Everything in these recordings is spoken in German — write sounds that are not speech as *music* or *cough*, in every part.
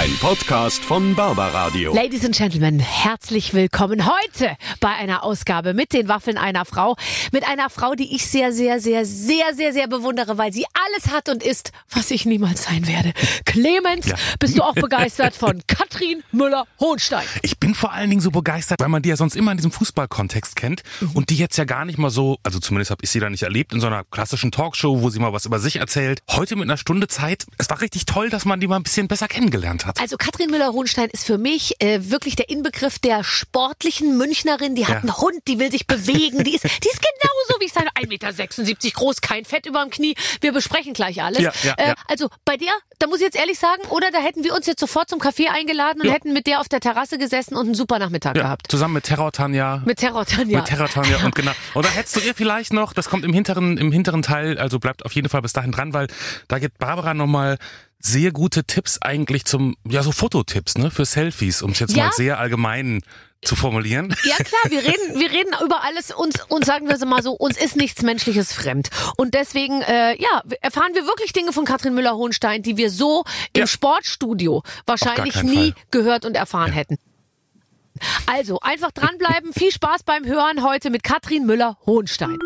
Ein Podcast von Barbaradio. Ladies and Gentlemen, herzlich willkommen heute bei einer Ausgabe mit den Waffeln einer Frau. Mit einer Frau, die ich sehr, sehr, sehr, sehr, sehr, sehr bewundere, weil sie alles hat und ist, was ich niemals sein werde. Clemens, Ja. bist du auch begeistert von Katrin Müller-Hohenstein? Ich bin vor allen Dingen so begeistert, weil man die ja sonst immer in diesem Fußballkontext kennt und die jetzt ja gar nicht mal so, also zumindest habe ich sie da nicht erlebt, in so einer klassischen Talkshow, wo sie mal was über sich erzählt. Heute mit einer Stunde Zeit. Es war richtig toll, dass man die mal ein bisschen besser kennengelernt hat. Also Katrin Müller-Hohenstein ist für mich äh, wirklich der Inbegriff der sportlichen Münchnerin. Die hat Ja. einen Hund, die will sich bewegen. Die ist, die ist genauso wie ich sage, 1,76 Meter groß, kein Fett überm Knie. Wir besprechen gleich alles. Ja, ja, äh. Also bei der, da muss ich jetzt ehrlich sagen, oder da hätten wir uns jetzt sofort zum Café eingeladen und Ja. hätten mit der auf der Terrasse gesessen und einen super Nachmittag ja, gehabt. zusammen mit Terror Tanja. Mit Terror Tanja. Mit Terror Tanja und *laughs* genau. Und da hättest du ihr vielleicht noch, das kommt im hinteren, im hinteren Teil, also bleibt auf jeden Fall bis dahin dran, weil da gibt Barbara nochmal sehr gute Tipps eigentlich zum, ja so Fototipps, ne, für Selfies, um es jetzt Ja. mal sehr allgemein zu formulieren. Ja klar, wir reden, wir reden über alles uns und sagen wir es mal so, uns ist nichts Menschliches fremd. Und deswegen, äh, ja, erfahren wir wirklich Dinge von Katrin Müller-Hohenstein, die wir so im Ja. Sportstudio wahrscheinlich nie Fall. gehört und erfahren hätten. Also, einfach dranbleiben. Viel Spaß beim Hören heute mit Katrin Müller-Hohenstein.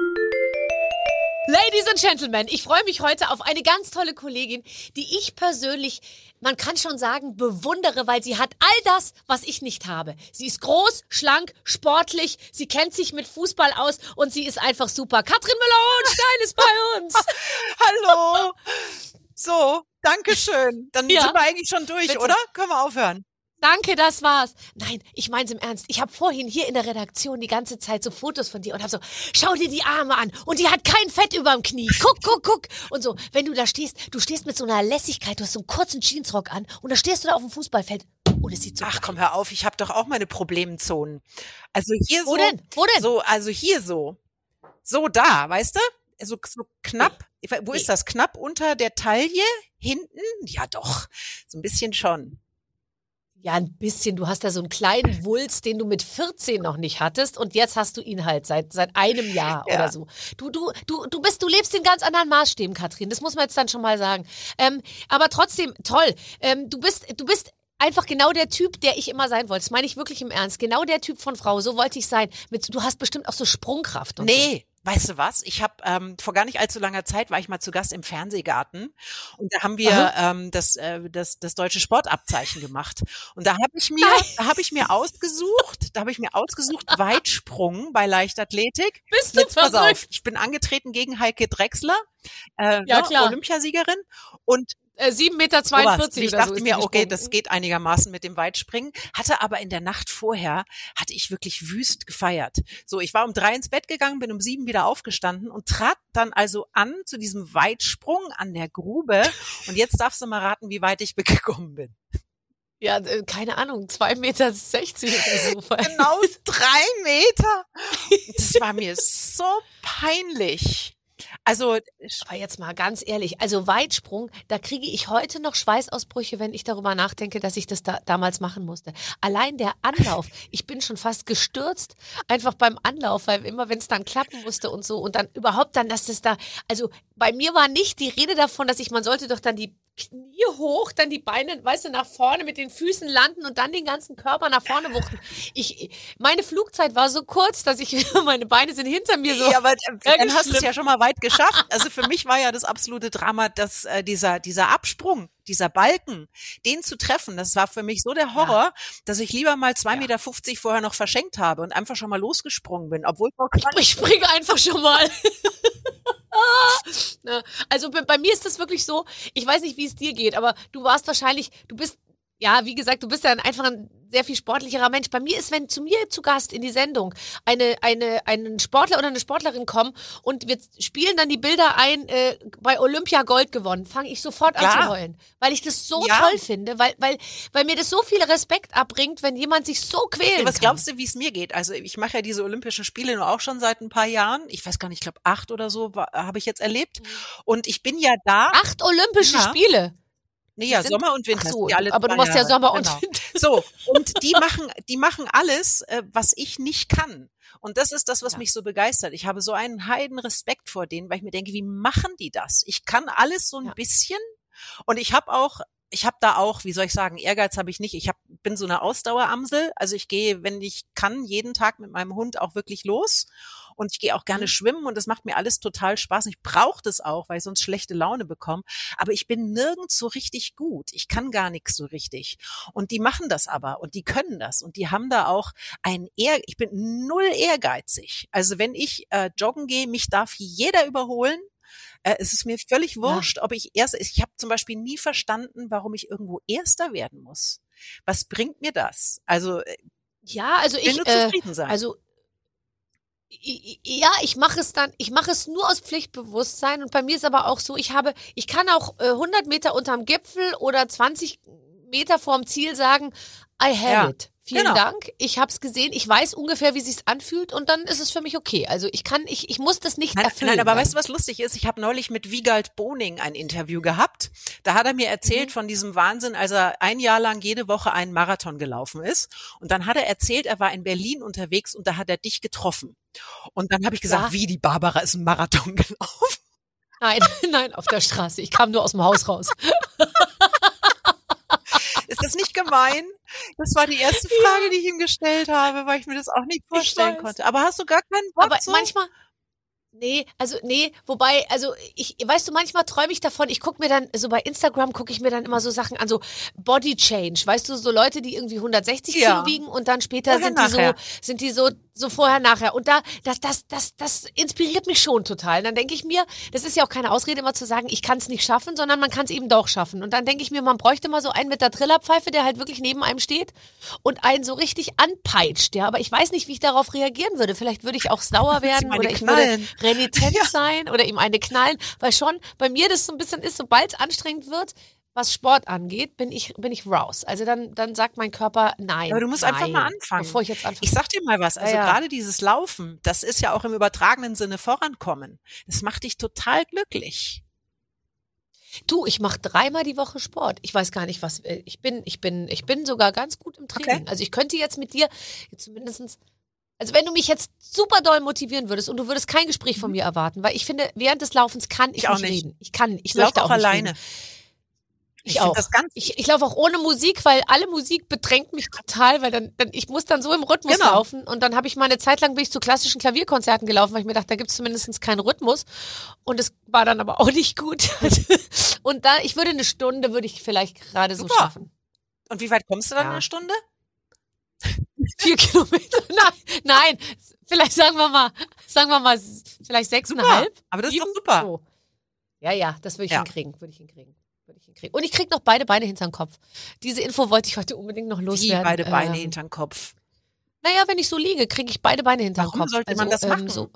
Ladies and Gentlemen, ich freue mich heute auf eine ganz tolle Kollegin, die ich persönlich, man kann schon sagen, bewundere, weil sie hat all das, was ich nicht habe. Sie ist groß, schlank, sportlich, sie kennt sich mit Fußball aus und sie ist einfach super. Katrin Müller-Hohenstein ist bei *laughs* uns. Hallo. So, danke schön. Dann Ja. sind wir eigentlich schon durch, Bitte. oder? Können wir aufhören? Danke, das war's. Nein, ich mein's im Ernst. Ich habe vorhin hier in der Redaktion die ganze Zeit so Fotos von dir und hab so, schau dir die Arme an und die hat kein Fett überm Knie. Guck, guck, guck. Und so, wenn du da stehst, du stehst mit so einer Lässigkeit, du hast so einen kurzen Jeansrock an und da stehst du da auf dem Fußballfeld und es sieht so Ach, komm, hör auf. Ich habe doch auch meine Problemzonen. Also hier Wo so. denn? Wo denn? So, also hier so. So da, weißt du? So, so knapp. We- Wo Nee. ist das? Knapp unter der Taille? Hinten? Ja, doch. So ein bisschen schon. Ja, ein bisschen. Du hast da so einen kleinen Wulst, den du mit 14 noch nicht hattest und jetzt hast du ihn halt seit, seit einem *laughs* Jahr Ja. oder so. Du, du, du, du bist, du lebst in ganz anderen Maßstäben, Katrin. Das muss man jetzt dann schon mal sagen. Ähm, aber trotzdem, toll. Ähm, du bist, du bist einfach genau der Typ, der ich immer sein wollte. Das meine ich wirklich im Ernst. Genau der Typ von Frau. So wollte ich sein. Mit, du hast bestimmt auch so Sprungkraft und so. Weißt du was? Ich habe ähm, vor gar nicht allzu langer Zeit war ich mal zu Gast im Fernsehgarten und da haben wir ähm, das, äh, das das deutsche Sportabzeichen gemacht und da habe ich mir da habe ich mir ausgesucht, da habe ich mir ausgesucht Weitsprung bei Leichtathletik. Bist du Jetzt pass auf, ich bin angetreten gegen Heike Drechsler, äh, Ja, ne. Olympiasiegerin und Äh, 7,42 Meter Sowas. Ich oder dachte mir, okay, das geht einigermaßen mit dem Weitspringen. Hatte aber in der Nacht vorher, hatte ich wirklich wüst gefeiert. So, ich war um drei ins Bett gegangen, bin um sieben wieder aufgestanden und trat dann also an zu diesem Weitsprung an der Grube. Und jetzt darfst du mal raten, wie weit ich *laughs* gekommen bin. Ja, äh, keine Ahnung, 2,60 Meter oder so. *laughs* Genau drei Meter. *laughs* Das war mir so peinlich. Also, Aber jetzt mal ganz ehrlich, also Weitsprung, da kriege ich heute noch Schweißausbrüche, wenn ich darüber nachdenke, dass ich das da damals machen musste. Allein der Anlauf, *laughs* ich bin schon fast gestürzt, einfach beim Anlauf, weil immer wenn es dann klappen musste und so und dann überhaupt dann, dass das da, also bei mir war nicht die Rede davon, dass ich, man sollte doch dann die Knie hoch, dann die Beine, weißt du, nach vorne mit den Füßen landen und dann den ganzen Körper nach vorne wuchten. Ich, meine Flugzeit war so kurz, dass ich, *laughs* meine Beine sind hinter mir so. Ja, aber äh, *laughs* dann hast du es ja schon mal weit geschafft. Also für mich war ja das absolute Drama, dass äh, dieser dieser Absprung, dieser Balken, den zu treffen, das war für mich so der Horror, dass ich lieber mal zwei Ja. Meter fünfzig vorher noch verschenkt habe und einfach schon mal losgesprungen bin, obwohl ich Ich springe einfach schon mal. *laughs* *laughs* Also bei mir ist das wirklich so, ich weiß nicht, wie es dir geht, aber du warst wahrscheinlich, du bist, ja, wie gesagt, du bist ja ein- einfach ein sehr viel sportlicherer Mensch. Bei mir ist, wenn zu mir zu Gast in die Sendung eine, eine, einen Sportler oder eine Sportlerin kommen und wir spielen dann die Bilder ein, äh, bei Olympia Gold gewonnen, fange ich sofort an Ja. zu heulen, weil ich das so Ja. toll finde, weil, weil, weil mir das so viel Respekt abbringt, wenn jemand sich so quälen Ja, was glaubst du, wie es mir geht? Also ich mache ja diese Olympischen Spiele nur auch schon seit ein paar Jahren. Ich weiß gar nicht, ich glaube acht oder so habe ich jetzt erlebt. Und ich bin ja da. Acht Olympische. Spiele. Nee, ja, sind- Sommer und Winter. So, alle aber du machst ja. Sommer und Genau. Winter. So, und die machen, die machen alles, äh, was ich nicht kann. Und das ist das, was Ja. mich so begeistert. Ich habe so einen heiden Respekt vor denen, weil ich mir denke, wie machen die das? Ich kann alles so ein Ja. bisschen und ich habe auch ich habe da auch, wie soll ich sagen, Ehrgeiz habe ich nicht. Ich hab, bin so eine Ausdaueramsel. Also ich gehe, wenn ich kann, jeden Tag mit meinem Hund auch wirklich los. Und ich gehe auch gerne Mhm. schwimmen und das macht mir alles total Spaß. Und Ich brauche das auch, weil ich sonst schlechte Laune bekomme. Aber ich bin nirgends so richtig gut. Ich kann gar nichts so richtig. Und die machen das aber und die können das und die haben da auch ein Ehr. Ich bin null ehrgeizig. Also wenn ich äh, joggen gehe, mich darf jeder überholen. Äh, es ist mir völlig wurscht, ob ich erst. Ich habe zum Beispiel nie verstanden, warum ich irgendwo Erster werden muss. Was bringt mir das? Also äh, Ja, also ich äh, zufrieden sein. also ja, ich mache es dann, ich mache es nur aus Pflichtbewusstsein und bei mir ist aber auch so, ich habe, ich kann auch äh, 100 Meter unterm Gipfel oder 20 Meter vorm Ziel sagen, I have Ja, it. Vielen genau. Dank. Ich habe es gesehen. Ich weiß ungefähr, wie sich's anfühlt und dann ist es für mich okay. Also ich kann, ich, ich muss das nicht Nein, erfüllen. nein, aber dann. weißt du, was lustig ist? Ich habe neulich mit Wiegald Boning ein Interview gehabt. Da hat er mir erzählt Mhm. von diesem Wahnsinn, als er ein Jahr lang jede Woche einen Marathon gelaufen ist. Und dann hat er erzählt, er war in Berlin unterwegs und da hat er dich getroffen. Und dann habe ich gesagt, Ja. wie die Barbara ist einen Marathon *laughs* gelaufen. Nein, *laughs* nein, auf der Straße. Ich kam nur aus dem Haus raus. Ist das nicht gemein? Das war die erste Frage, die ich ihm gestellt habe, weil ich mir das auch nicht vorstellen konnte. Aber hast du gar keinen Bock Aber so? manchmal. Nee, also nee, wobei, also ich, weißt du, manchmal träume ich davon, ich gucke mir dann, so bei Instagram gucke ich mir dann immer so Sachen an, so Body Change, weißt du, so Leute, die irgendwie 160 Ja. Kilo wiegen und dann später Vorher, sind die so, sind die so, so vorher, nachher. Und da, das, das, das, das inspiriert mich schon total. Dann denke ich mir, das ist ja auch keine Ausrede immer zu sagen, ich kann es nicht schaffen, sondern man kann es eben doch schaffen. Und dann denke ich mir, man bräuchte mal so einen mit der Trillerpfeife, der halt wirklich neben einem steht und einen so richtig anpeitscht, ja. Aber ich weiß nicht, wie ich darauf reagieren würde. Vielleicht würde ich auch sauer werden oder ich knallen. würde renitent *laughs* sein oder ihm eine knallen, weil schon bei mir das so ein bisschen ist, sobald es anstrengend wird, was Sport angeht, bin ich, bin ich raus. Also dann, dann sagt mein Körper nein. Aber du musst nein, einfach mal anfangen. Bevor ich jetzt anfange. Ich sag dir mal was, also Ja, ja. gerade dieses Laufen, das ist ja auch im übertragenen Sinne vorankommen. Das macht dich total glücklich. Du, ich mache dreimal die Woche Sport. Ich weiß gar nicht, was äh, ich bin. Ich bin, ich bin sogar ganz gut im Training. Also ich könnte jetzt mit dir zumindestens. Also wenn du mich jetzt super doll motivieren würdest und du würdest kein Gespräch von mir erwarten, weil ich finde, während des Laufens kann ich, Mhm. Ich auch nicht, nicht. reden. Ich kann, ich, Ich laufe möchte auch auch nicht alleine. Reden. Ich Ich auch. ich ich laufe auch ohne Musik, weil alle Musik bedrängt mich total, weil dann, dann ich muss dann so im Rhythmus Genau. laufen und dann habe ich mal eine Zeit lang bin ich zu klassischen Klavierkonzerten gelaufen, weil ich mir dachte, da gibt es zumindest keinen Rhythmus und es war dann aber *laughs* auch nicht gut. und da ich würde eine Stunde würde ich vielleicht gerade so schaffen. Und wie weit kommst du dann Ja. in einer Stunde? Vier Kilometer? *laughs* Nein, nein, vielleicht sagen wir mal, sagen wir mal vielleicht sechseinhalb. Aber das ist doch sieben? super. So. Ja, ja, das würde ich Ja. hinkriegen, würde ich hinkriegen. Würde ich hinkriegen. Und ich krieg noch beide Beine hinterm Kopf. Diese Info wollte ich heute unbedingt noch Wie loswerden. beide Beine Ähm, hinter den Kopf. Naja, wenn ich so liege, kriege ich beide Beine hinterm Warum Kopf. sollte man das ähm, machen? So.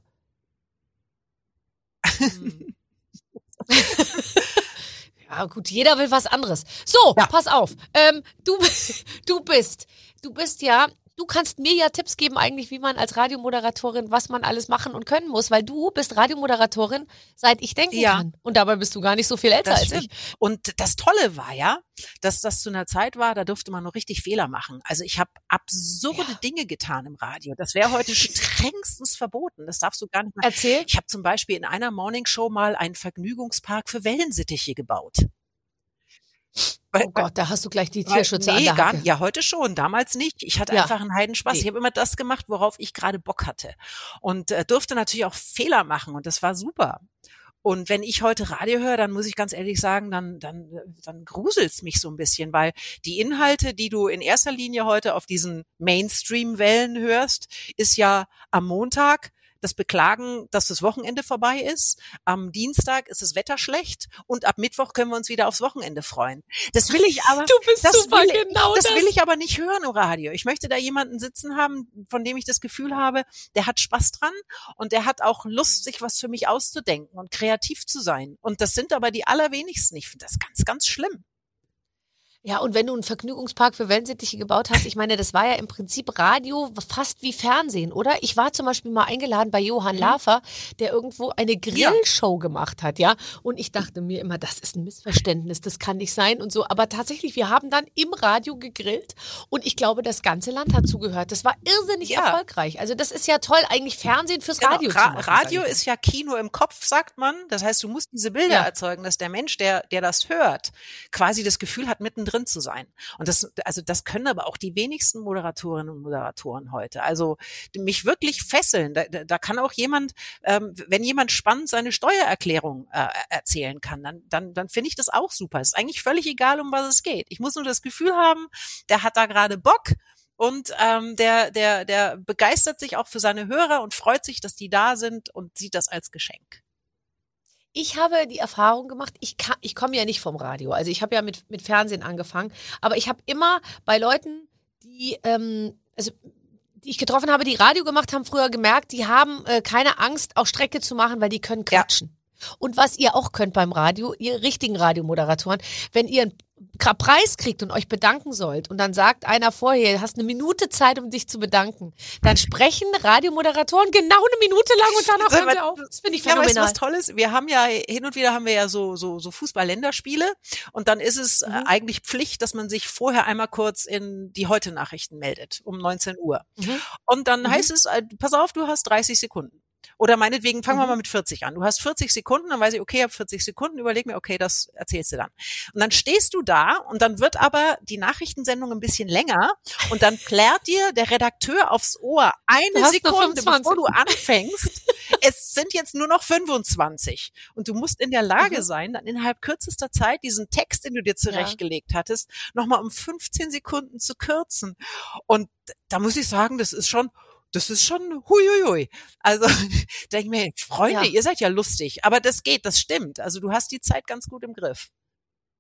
*laughs* Hm. ja, gut, jeder will was anderes. So, Ja. pass auf. Ähm, du, *laughs* du bist, du bist ja, du kannst mir ja Tipps geben eigentlich, wie man als Radiomoderatorin, was man alles machen und können muss, weil du bist Radiomoderatorin, seit ich denken Ja. kann. Und dabei bist du gar nicht so viel älter Das als stimmt. ich. Und das Tolle war ja, dass das zu einer Zeit war, da durfte man noch richtig Fehler machen. Also ich habe absurde Ja. Dinge getan im Radio. Das wäre heute strengstens verboten. Das darfst du gar nicht machen. Erzähl. Ich habe zum Beispiel in einer Morningshow mal einen Vergnügungspark für Wellensittiche gebaut. Weil- Oh Gott, da hast du gleich die Tierschützer an nee, gar nicht. Ja, heute schon. Damals nicht. Ich hatte Ja. einfach einen Heidenspaß. Nee. Ich habe immer das gemacht, worauf ich gerade Bock hatte. Und äh, durfte natürlich auch Fehler machen. Und das war super. Und wenn ich heute Radio höre, dann muss ich ganz ehrlich sagen, dann, dann, dann gruselt's mich so ein bisschen, weil die Inhalte, die du in erster Linie heute auf diesen Mainstream-Wellen hörst, ist ja am Montag das Beklagen, dass das Wochenende vorbei ist. Am Dienstag ist das Wetter schlecht und ab Mittwoch können wir uns wieder aufs Wochenende freuen. Das will ich aber. Du bist super, will, genau das das. will ich aber nicht hören im Radio. Ich möchte da jemanden sitzen haben, von dem ich das Gefühl habe, der hat Spaß dran und der hat auch Lust, sich was für mich auszudenken und kreativ zu sein. Und das sind aber die allerwenigsten. Ich finde das ganz, ganz schlimm. Ja, und wenn du einen Vergnügungspark für Wellensittiche gebaut hast, ich meine, das war ja im Prinzip Radio fast wie Fernsehen, oder? Ich war zum Beispiel mal eingeladen bei Johann Mhm. Lafer, der irgendwo eine Grillshow gemacht hat, ja. Und ich dachte mir immer, das ist ein Missverständnis, das kann nicht sein und so. Aber tatsächlich, wir haben dann im Radio gegrillt und ich glaube, das ganze Land hat zugehört. Das war irrsinnig Ja. erfolgreich. Also das ist ja toll, eigentlich Fernsehen fürs Genau, Radio Ra zu machen. Radio ist ja Kino im Kopf, sagt man. Das heißt, du musst diese Bilder Ja. erzeugen, dass der Mensch, der, der das hört, quasi das Gefühl hat, mittendrin zu sein. Und das, also das können aber auch die wenigsten Moderatorinnen und Moderatoren heute. Also mich wirklich fesseln. Da, da, kann auch jemand, ähm, wenn jemand spannend seine Steuererklärung äh, erzählen kann, dann, dann, dann finde ich das auch super. Ist eigentlich völlig egal, um was es geht. Ich muss nur das Gefühl haben, der hat da gerade Bock. Und ähm, der, der, der begeistert sich auch für seine Hörer und freut sich, dass die da sind und sieht das als Geschenk. Ich habe die Erfahrung gemacht, ich, kann, ich komme ja nicht vom Radio. Also ich habe ja mit, mit Fernsehen angefangen, aber ich habe immer bei Leuten, die, ähm, also die ich getroffen habe, die Radio gemacht haben, früher gemerkt, die haben äh, keine Angst, auch Strecke zu machen, weil die können Ja. Und was ihr auch könnt beim Radio, ihr richtigen Radiomoderatoren, wenn ihr einen Preis kriegt und euch bedanken sollt und dann sagt einer vorher, du hast eine Minute Zeit, um dich zu bedanken, dann sprechen Radiomoderatoren genau eine Minute lang und danach hören sie auf. Das finde ich Ja, weißt du, phänomenal. was Tolles? Wir haben ja, hin und wieder haben wir ja so, so, so Fußball-Länderspiele und dann ist es äh, Mhm. eigentlich Pflicht, dass man sich vorher einmal kurz in die Heute-Nachrichten meldet, um 19 Uhr. Mhm. Und dann Mhm. heißt es, äh, pass auf, du hast 30 Sekunden. Oder meinetwegen, fangen wir Mhm. mal mit 40 an. Du hast 40 Sekunden, dann weiß ich, okay, ich habe 40 Sekunden, überleg mir, okay, das erzählst du dann. Und dann stehst du da und dann wird aber die Nachrichtensendung ein bisschen länger und dann plärt dir der Redakteur aufs Ohr eine Sekunde, 25. bevor du anfängst. es sind jetzt nur noch 25 und du musst in der Lage Mhm. sein, dann innerhalb kürzester Zeit diesen Text, den du dir zurechtgelegt hattest, nochmal um 15 Sekunden zu kürzen. Und da muss ich sagen, das ist schon das ist schon huiuiui. Also *laughs* denke ich mir, Freunde, Ja. ihr seid ja lustig, aber das geht, das stimmt. Also du hast die Zeit ganz gut im Griff.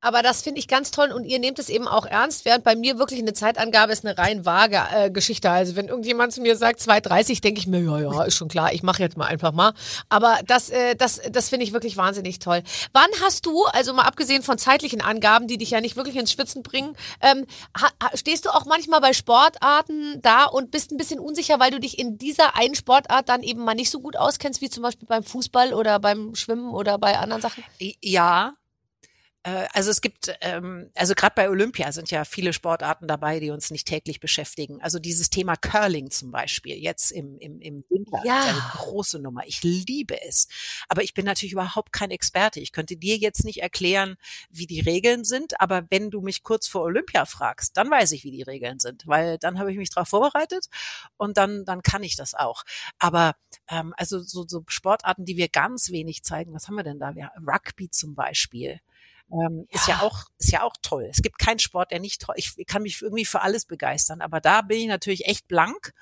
Aber das finde ich ganz toll und ihr nehmt es eben auch ernst, während bei mir wirklich eine Zeitangabe ist eine rein vage äh, Geschichte. Also wenn irgendjemand zu mir sagt 2,30, denke ich mir, ja, ja, ist schon klar, ich mache jetzt mal einfach mal. Aber das, äh, das, das finde ich wirklich wahnsinnig toll. Wann hast du, also mal abgesehen von zeitlichen Angaben, die dich ja nicht wirklich ins Schwitzen bringen, ähm, stehst du auch manchmal bei Sportarten da und bist ein bisschen unsicher, weil du dich in dieser einen Sportart dann eben mal nicht so gut auskennst, wie zum Beispiel beim Fußball oder beim Schwimmen oder bei anderen Sachen? Ja. Äh, Also es gibt, ähm, also gerade bei Olympia sind ja viele Sportarten dabei, die uns nicht täglich beschäftigen. Also dieses Thema Curling zum Beispiel, jetzt im, im, im Winter, Ja. ist eine große Nummer. Ich liebe es. Aber ich bin natürlich überhaupt kein Experte. Ich könnte dir jetzt nicht erklären, wie die Regeln sind. Aber wenn du mich kurz vor Olympia fragst, dann weiß ich, wie die Regeln sind, weil dann habe ich mich darauf vorbereitet und dann, dann kann ich das auch. Aber ähm, also so, so Sportarten, die wir ganz wenig zeigen, was haben wir denn da? Wir, Rugby zum Beispiel. Ähm, ist ja Ja. auch ist ja auch toll. Es gibt keinen Sport, der nicht toll. Ich kann mich irgendwie für alles begeistern, aber da bin ich natürlich echt blank.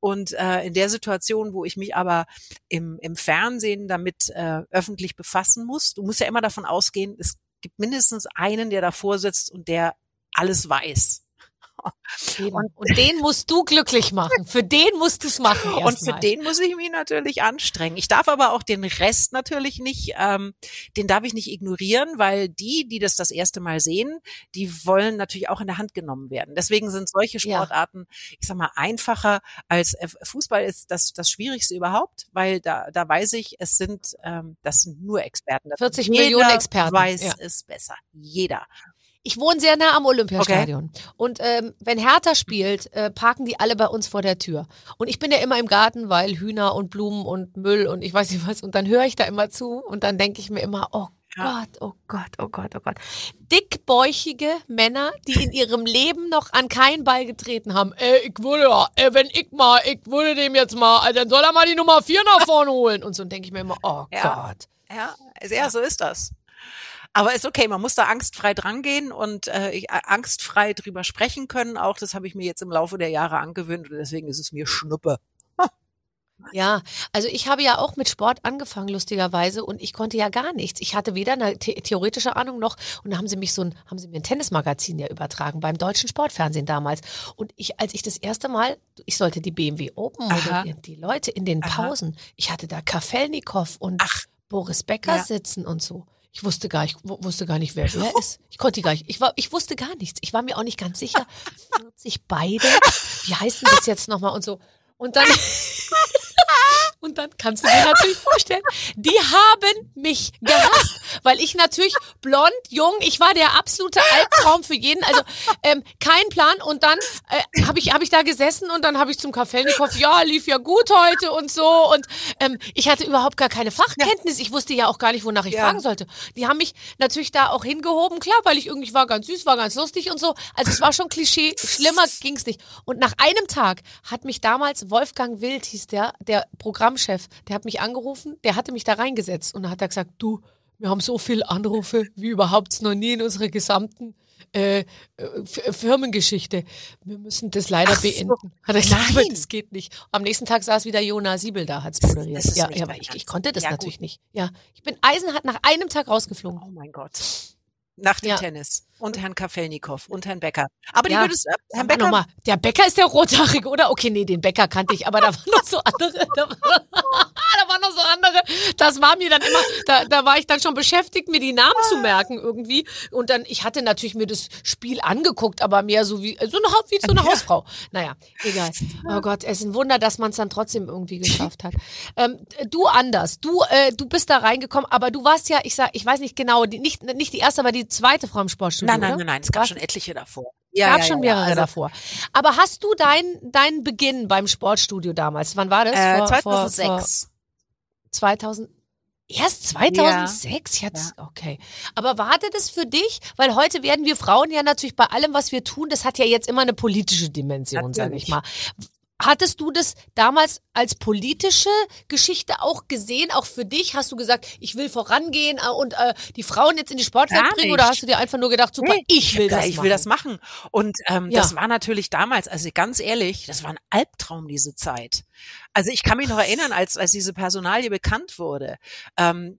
Und äh, in der Situation, wo ich mich aber im, im Fernsehen damit äh, öffentlich befassen muss, du musst ja immer davon ausgehen, es gibt mindestens einen, der davor sitzt und der alles weiß. Eben. Und, den musst du glücklich machen. Für den musst du es machen. Und für erstmal. den muss ich mich natürlich anstrengen. Ich darf aber auch den Rest natürlich nicht, ähm, den darf ich nicht ignorieren, weil die, die das das erste Mal sehen, die wollen natürlich auch in der Hand genommen werden. Deswegen sind solche Ja. Sportarten, ich sag mal, einfacher als äh, Fußball ist das das Schwierigste überhaupt, weil da da weiß ich, es sind ähm, das sind nur Experten. Das 40 Jeder Millionen Experten, weiß ja. es besser. Jeder. Ich wohne sehr nah am Olympiastadion. Und ähm, wenn Hertha spielt, äh, parken die alle bei uns vor der Tür. Und ich bin ja immer im Garten, weil Hühner und Blumen und Müll und ich weiß nicht was. Und dann höre ich da immer zu und dann denke ich mir immer, oh Ja. Gott, oh Gott, oh Gott, oh Gott. Dickbäuchige Männer, die in ihrem Leben noch an keinen Ball getreten haben. Ey, ich würde ja, ey, wenn ich mal, ich würde dem jetzt mal, dann soll er mal die Nummer 4 nach vorne holen. Und so denke ich mir immer, oh Ja. Gott. Ja, ja, so ist das. Aber ist okay, man muss da angstfrei drangehen und äh, ich- äh, angstfrei drüber sprechen können. Auch das habe ich mir jetzt im Laufe der Jahre angewöhnt und deswegen ist es mir Schnuppe. Ja, also ich habe ja auch mit Sport angefangen, lustigerweise, und ich konnte ja gar nichts. Ich hatte weder eine the theoretische Ahnung noch, und da haben sie mich so ein, haben sie mir ein Tennismagazin ja übertragen, beim deutschen Sportfernsehen damals. Und ich, als ich das erste Mal, ich sollte die BMW Open moderieren, die Leute in den Aha. Pausen, ich hatte da Kafelnikow und Ach. Boris Becker Ja. sitzen und so. Ich wusste gar, ich wusste gar nicht, wer *laughs* wer ist. Ich konnte gar nicht. Ich war, ich wusste gar nichts. Ich war mir auch nicht ganz sicher. *laughs* 40 beide. Wie heißt denn das jetzt nochmal und so? Und dann *laughs* Und dann kannst du dir natürlich vorstellen, die haben mich gehasst, weil ich natürlich blond, jung, ich war der absolute Albtraum für jeden. Also ähm, kein Plan. Und dann äh, habe ich, hab ich da gesessen und dann habe ich zum Kafelnikow, ja, lief ja gut heute und so. Und ähm, ich hatte überhaupt gar keine Fachkenntnis. Ich wusste ja auch gar nicht, wonach ich Ja. fragen sollte. Die haben mich natürlich da auch hingehoben, klar, weil ich irgendwie war ganz süß, war ganz lustig und so. Also es war schon Klischee, schlimmer ging's nicht. Und nach einem Tag hat mich damals Wolfgang Wild, hieß der, der Programmchef, der hat mich angerufen, der hatte mich da reingesetzt und dann hat er gesagt, du, wir haben so viele Anrufe wie überhaupt noch nie in unserer gesamten äh, äh, F- Firmengeschichte. Wir müssen das leider Ach so. beenden. Hat er gesagt, Nein. das geht nicht. Am nächsten Tag saß wieder Jona Siebel da, hat's moderiert. das ist ja, ja, aber ich, ich konnte das Ja, natürlich gut. nicht. Ja, ich bin eisenhart nach einem Tag rausgeflogen. Oh mein Gott. Nach dem Ja. Tennis. Und Herrn Kafelnikow und Herrn Becker. Aber die Ja. würdest, äh, Herrn Becker, Nochmal, der Bäcker ist der Rothaarige, oder? Okay, nee, den Bäcker kannte ich, aber da waren noch so andere. *laughs* Da, war, da waren noch so andere. Das war mir dann immer, da, da war ich dann schon beschäftigt, mir die Namen zu merken irgendwie. Und dann, ich hatte natürlich mir das Spiel angeguckt, aber mehr so wie so eine, wie so eine *laughs* Hausfrau. Naja, egal. Oh Gott, es ist ein Wunder, dass man es dann trotzdem irgendwie *laughs* geschafft hat. Ähm, du anders. Du, äh, du bist da reingekommen, aber du warst ja, ich sag, ich weiß nicht genau, die, nicht, nicht die erste, aber die zweite Frau im Sportstudio. Nein, nein, nein, nein, es gab Warst- schon etliche davor. gab schon mehrere Also, davor. Aber hast du deinen deinen Beginn beim Sportstudio damals? Wann war das? Äh, Vor- 2006. Vor 2000 Erst 2006 jetzt? Okay. Aber war das für dich? Weil heute werden wir Frauen ja natürlich bei allem, was wir tun, das hat ja jetzt immer eine politische Dimension, sage ich mal. Hattest du das damals als politische Geschichte auch gesehen, auch für dich? Hast du gesagt, ich will vorangehen äh, und äh, die Frauen jetzt in die Sportwelt Gar bringen? Oder nicht. hast du dir einfach nur gedacht, super, Nee, ich will hab das ich machen? will das machen. Und ähm, Ja. das war natürlich damals, also ganz ehrlich, das war ein Albtraum, diese Zeit. Also ich kann mich noch erinnern, als, als diese Personalie bekannt wurde, ähm,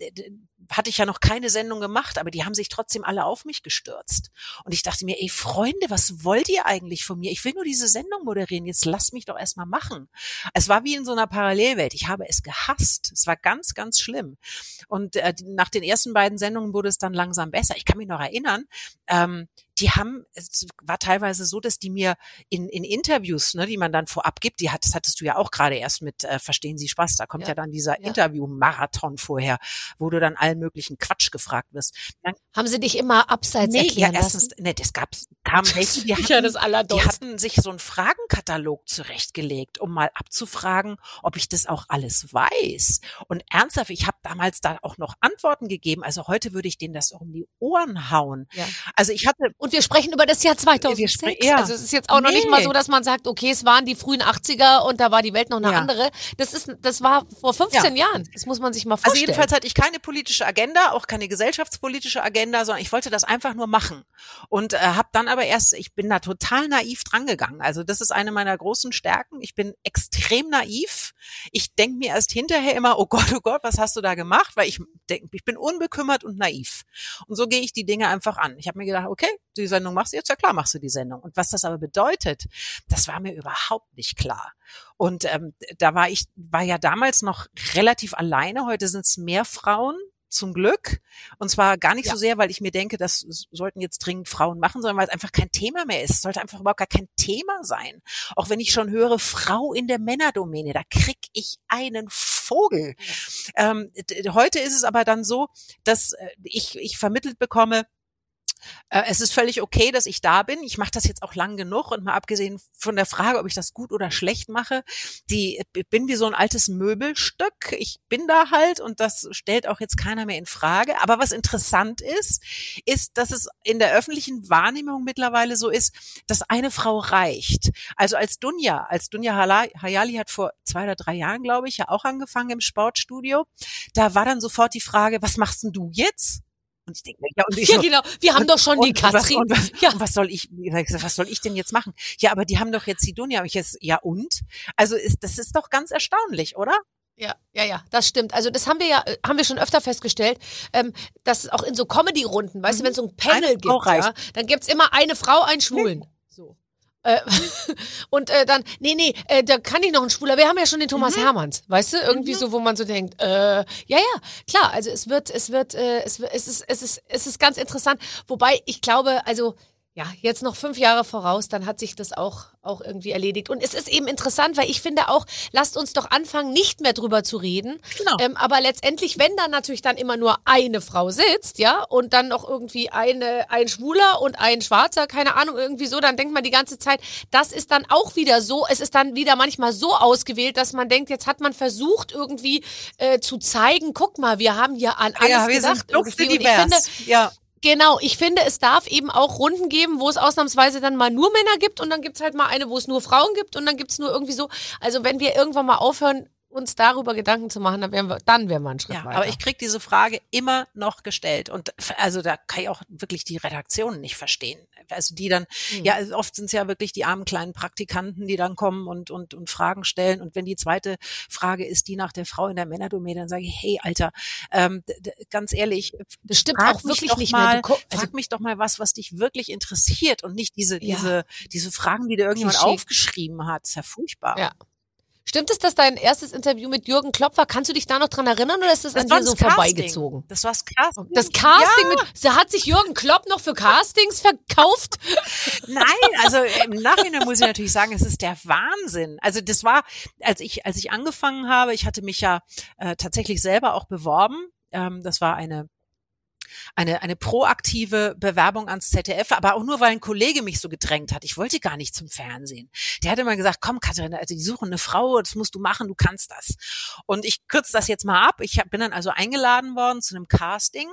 hatte ich ja noch keine Sendung gemacht, aber die haben sich trotzdem alle auf mich gestürzt. Und ich dachte mir, ey Freunde, was wollt ihr eigentlich von mir? Ich will nur diese Sendung moderieren, jetzt lasst mich doch erstmal machen. Es war wie in so einer Parallelwelt. Ich habe es gehasst. Es war ganz, ganz schlimm. Und äh, nach den ersten beiden Sendungen wurde es dann langsam besser. Ich kann mich noch erinnern, ähm, die haben, es war teilweise so, dass die mir in, in Interviews, ne, die man dann vorab gibt, die hat, das hattest du ja auch gerade erst mit äh, Verstehen Sie Spaß, da kommt ja, Ja. dann dieser Ja. Interview-Marathon vorher, wo du dann allen möglichen Quatsch gefragt wirst. Dann, Haben sie dich immer abseits nee, ja, erklären erstens, lassen? nee, das gab's, kam welche, *laughs* die hatten, Ja, die hatten sich so einen Fragenkatalog zurechtgelegt, um mal abzufragen, ob ich das auch alles weiß. Und ernsthaft, ich habe damals da auch noch Antworten gegeben. Also heute würde ich denen das auch um die Ohren hauen. Ja. Also ich hatte Und wir sprechen über das Jahr 2006. spre- ja. Also es ist jetzt auch noch nicht mal so, dass man sagt, okay, es waren die frühen 80er und da war die Welt noch eine Ja. andere. Das ist, das war vor 15 Jahren. Das muss man sich mal Also vorstellen. jedenfalls hatte ich keine politische Agenda, auch keine gesellschaftspolitische Agenda, sondern ich wollte das einfach nur machen. Und äh, habe dann aber erst, ich bin da total naiv drangegangen. Also das ist eine meiner großen Stärken. Ich bin extrem naiv. Ich denke mir erst hinterher immer, oh Gott, oh Gott, was hast du da gemacht? Weil ich denk, ich bin unbekümmert und naiv. Und so gehe ich die Dinge einfach an. Ich habe mir gedacht, okay, die Sendung machst du jetzt, ja klar machst du die Sendung. Und was das aber bedeutet, das war mir überhaupt nicht klar. Und ähm, da war ich, war ja damals noch relativ alleine. Heute sind es mehr Frauen. Zum Glück. Und zwar gar nicht Ja. so sehr, weil ich mir denke, das sollten jetzt dringend Frauen machen, sondern weil es einfach kein Thema mehr ist. Es sollte einfach überhaupt gar kein Thema sein. Auch wenn ich schon höre, Frau in der Männerdomäne, da krieg ich einen Vogel. Ähm, d- heute ist es aber dann so, dass äh, ich, ich vermittelt bekomme, es ist völlig okay, dass ich da bin. Ich mache das jetzt auch lang genug und mal abgesehen von der Frage, ob ich das gut oder schlecht mache, die ich bin wie so ein altes Möbelstück. Ich bin da halt und das stellt auch jetzt keiner mehr in Frage. Aber was interessant ist, ist, dass es in der öffentlichen Wahrnehmung mittlerweile so ist, dass eine Frau reicht. Also als Dunja, als Dunja Hayali hat vor zwei oder drei Jahren, glaube ich, ja auch angefangen im Sportstudio. Da war dann sofort die Frage, was machst denn du jetzt? Und ich denke, ja, und ich ja, so, genau. Wir haben und- doch schon die und was- Katrin. Und was, ja. und was soll ich, was soll ich denn jetzt machen? Ja, aber die haben doch jetzt die Dunja. Hab Ich jetzt, ja und? Also ist, das ist doch ganz erstaunlich, oder? Ja, ja, ja, das stimmt. Also das haben wir ja, äh, haben wir schon öfter festgestellt, ähm, dass auch in so Comedy-Runden, weißt du, wenn es so ein Panel Mhm. Eine gibt, ja, dann gibt's immer eine Frau, einen Schwulen. So. Äh, *laughs* und äh, dann, nee, nee, äh, da kann ich noch ein Schwuler. Wir haben ja schon den Thomas mhm. Hermanns, weißt du? Irgendwie mhm. so, wo man so denkt, äh, ja, ja, klar. Also es wird, es wird, äh, es, es ist, es ist, es ist ganz interessant. Wobei ich glaube, also ja, jetzt noch fünf Jahre voraus, dann hat sich das auch, auch irgendwie erledigt. Und es ist eben interessant, weil ich finde auch, lasst uns doch anfangen, nicht mehr drüber zu reden. Genau. Ähm, aber letztendlich, wenn dann natürlich dann immer nur eine Frau sitzt, ja, und dann noch irgendwie eine, ein Schwuler und ein Schwarzer, keine Ahnung, irgendwie so, dann denkt man die ganze Zeit, das ist dann auch wieder so, es ist dann wieder manchmal so ausgewählt, dass man denkt, jetzt hat man versucht, irgendwie äh, zu zeigen, guck mal, wir haben hier an alles ja, wir gedacht. Sind irgendwie. Und ich finde, ja. Genau, ich finde, es darf eben auch Runden geben, wo es ausnahmsweise dann mal nur Männer gibt und dann gibt's halt mal eine, wo es nur Frauen gibt und dann gibt's nur irgendwie so. Also wenn wir irgendwann mal aufhören, uns darüber Gedanken zu machen, dann wären wir, dann wären wir einen Schritt ja, weiter. Aber ich krieg diese Frage immer noch gestellt und also da kann ich auch wirklich die Redaktionen nicht verstehen. Also die dann, mhm. ja, also oft sind es ja wirklich die armen kleinen Praktikanten, die dann kommen und, und, und Fragen stellen. Und wenn die zweite Frage ist die nach der Frau in der Männerdomäne, dann sage ich, hey, Alter, ähm, ganz ehrlich, das stimmt auch wirklich nicht mal, mehr. Du, also, frag mich doch mal was, was dich wirklich interessiert und nicht diese, ja. diese, diese Fragen, die dir irgendjemand Klischee. aufgeschrieben hat. Das ist ja furchtbar. Ja. Stimmt es, dass dein erstes Interview mit Jürgen Klopp war? Kannst du dich da noch dran erinnern oder ist das, das an dir so Casting. vorbeigezogen? Das war das Casting. Das Casting ja. mit, da hat sich Jürgen Klopp noch für Castings verkauft? *laughs* Nein, also im Nachhinein muss ich natürlich sagen, es ist der Wahnsinn. Also das war, als ich, als ich angefangen habe, ich hatte mich ja äh, tatsächlich selber auch beworben. Ähm, das war eine eine, eine proaktive Bewerbung ans ZDF, aber auch nur, weil ein Kollege mich so gedrängt hat. Ich wollte gar nicht zum Fernsehen. Der hat immer gesagt, komm Katharina, also die suchen eine Frau, das musst du machen, du kannst das. Und ich kürze das jetzt mal ab. Ich hab, bin dann also eingeladen worden zu einem Casting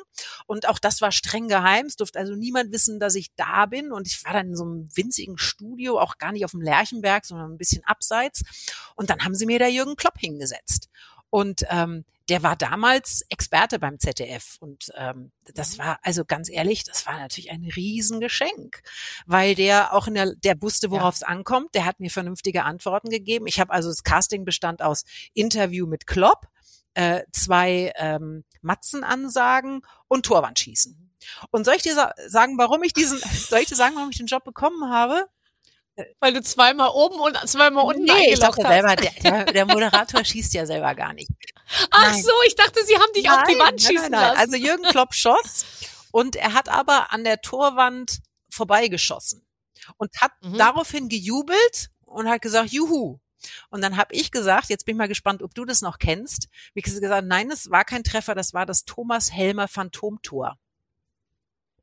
und auch das war streng geheim. Es durfte also niemand wissen, dass ich da bin und ich war dann in so einem winzigen Studio, auch gar nicht auf dem Lerchenberg, sondern ein bisschen abseits. Und dann haben sie mir da Jürgen Klopp hingesetzt. Und ähm, der war damals Experte beim ZDF und ähm, das mhm. war also ganz ehrlich, das war natürlich ein Riesengeschenk, weil der auch in der der wusste, worauf es ankommt. Der hat mir vernünftige Antworten gegeben. Ich habe also das Casting bestand aus Interview mit Klopp, äh, zwei ähm, Matzenansagen und Torwandschießen. Und soll ich dir sagen, warum ich diesen, soll ich dir sagen, warum ich den Job bekommen habe? Weil du zweimal oben und zweimal unten nee, ich dachte selber, der, der, *laughs* der, Moderator schießt ja selber gar nicht. Ach nein. so, ich dachte, sie haben dich nein, auf die Wand schießen nein, lassen. Also Jürgen Klopp schoss und er hat aber an der Torwand vorbeigeschossen und hat mhm. daraufhin gejubelt und hat gesagt, juhu. Und dann habe ich gesagt, jetzt bin ich mal gespannt, ob du das noch kennst. Wie gesagt, nein, es war kein Treffer, das war das Thomas Helmer Phantomtor.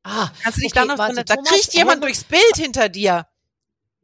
Ah, Kannst du dich okay, da noch warte, da kriegt jemand durchs Bild hinter dir.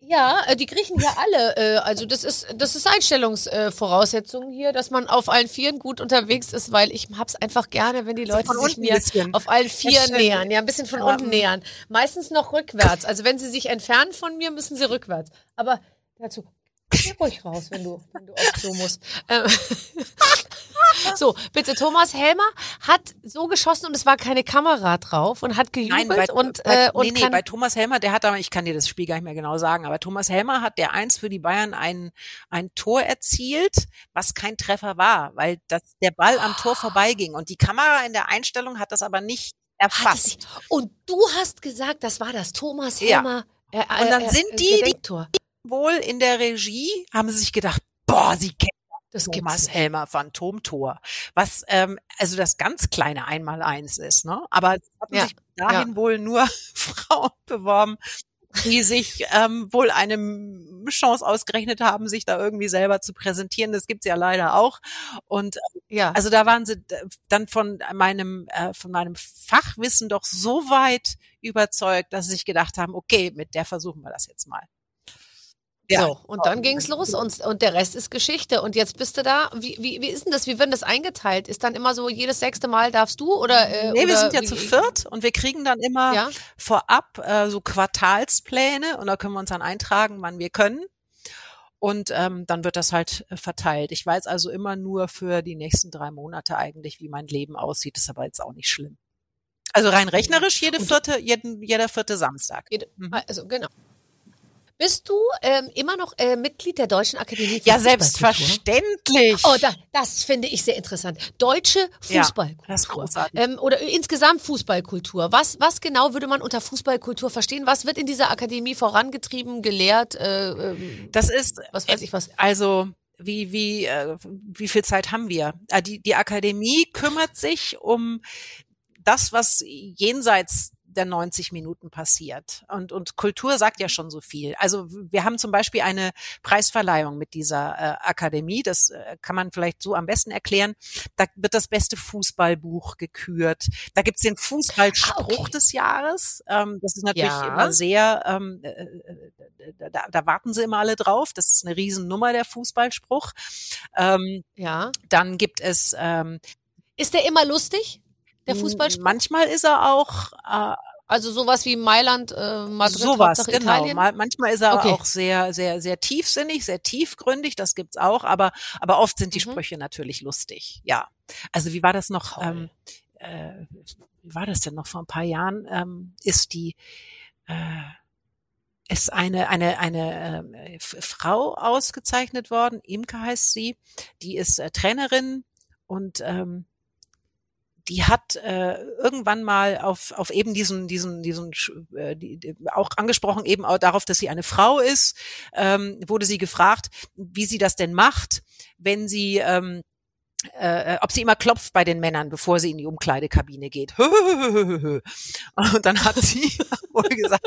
Ja, äh, die kriechen hier alle. Äh, also das ist das ist Einstellungsvoraussetzung hier, dass man auf allen Vieren gut unterwegs ist, weil ich hab's einfach gerne, wenn die Leute sich mir auf allen Vieren nähern, ja, ein bisschen von ja. unten nähern. Meistens noch rückwärts. Also wenn sie sich entfernen von mir, müssen sie rückwärts. Aber dazu Geh ruhig raus, wenn du, wenn du aufs Klo musst. Ähm, *laughs* so, bitte, Thomas Helmer hat so geschossen und es war keine Kamera drauf und hat gejubelt Nein, bei, und, bei, äh, und nee, nee, bei Thomas Helmer, der hat aber, ich kann dir das Spiel gar nicht mehr genau sagen, aber Thomas Helmer hat der eins für die Bayern ein, ein Tor erzielt, was kein Treffer war, weil das, der Ball am Tor vorbeiging und die Kamera in der Einstellung hat das aber nicht erfasst. Und du hast gesagt, das war das Thomas Helmer. Ja. Äh, und dann äh, sind die, die wohl in der Regie, haben sie sich gedacht, boah, sie kennen das Thomas Helmer Phantomtor, was ähm, also das ganz kleine Einmaleins ist, ne? Aber es hatten ja, sich dahin ja. wohl nur *laughs* Frauen beworben, die sich ähm, wohl eine Chance ausgerechnet haben, sich da irgendwie selber zu präsentieren. Das gibt's ja leider auch. Und ähm, ja, also da waren sie dann von meinem äh, von meinem Fachwissen doch so weit überzeugt, dass sie sich gedacht haben, okay, mit der versuchen wir das jetzt mal. Ja. So, und dann ging's los und, und der Rest ist Geschichte. Und jetzt bist du da. Wie, wie, wie ist denn das? Wie wird das eingeteilt? Ist dann immer so, jedes sechste Mal darfst du oder? Äh, nee, oder wir sind ja zu viert und wir kriegen dann immer ja? vorab äh, so Quartalspläne und da können wir uns dann eintragen, wann wir können. Und ähm, dann wird das halt äh, verteilt. Ich weiß also immer nur für die nächsten drei Monate eigentlich, wie mein Leben aussieht. ist aber jetzt auch nicht schlimm. Also rein rechnerisch jede vierte, jeden, jeder vierte Samstag. Jede, mhm. Also genau. Bist du ähm, immer noch äh, Mitglied der Deutschen Akademie für Ja, selbstverständlich. Oh, da, das finde ich sehr interessant. Deutsche Ja, Fußballkultur. das ist großartig. Ähm, oder insgesamt Fußballkultur. Was, was genau würde man unter Fußballkultur verstehen? Was wird in dieser Akademie vorangetrieben, gelehrt? Äh, ähm, Das ist, was weiß ich was. also wie wie äh, wie viel Zeit haben wir? Äh, die die Akademie kümmert sich um das, was jenseits der 90 Minuten passiert. Und, und Kultur sagt ja schon so viel. Also wir haben zum Beispiel eine Preisverleihung mit dieser äh, Akademie. Das äh, kann man vielleicht so am besten erklären. Da wird das beste Fußballbuch gekürt. Da gibt's den Fußballspruch Ah, okay. des Jahres. Ähm, das ist natürlich Ja. immer sehr, ähm, äh, äh, da, da warten sie immer alle drauf. Das ist eine Riesennummer, der Fußballspruch. Ähm, Ja. dann gibt es ähm, Ist der immer lustig? Der m- Fußballsport? Manchmal ist er auch äh, Also sowas wie Mailand, äh, Madrid, sowas, Hauptsache genau. Italien? Ma- Manchmal ist er Okay. auch sehr, sehr, sehr tiefsinnig, sehr tiefgründig. Das gibt's auch, aber aber oft sind die Mhm. Sprüche natürlich lustig. Ja. Also wie war das noch? Ähm, äh, wie war das denn noch vor ein paar Jahren? Ähm, ist die äh, ist eine eine eine äh, Frau ausgezeichnet worden. Imke heißt sie. Die ist äh, Trainerin und ähm, die hat äh, irgendwann mal auf, auf eben diesen, diesen, diesen, äh, die, auch angesprochen eben auch darauf, dass sie eine Frau ist, ähm, wurde sie gefragt, wie sie das denn macht, wenn sie, ähm, äh, ob sie immer klopft bei den Männern, bevor sie in die Umkleidekabine geht. *laughs* Und dann hat sie *laughs* wohl gesagt,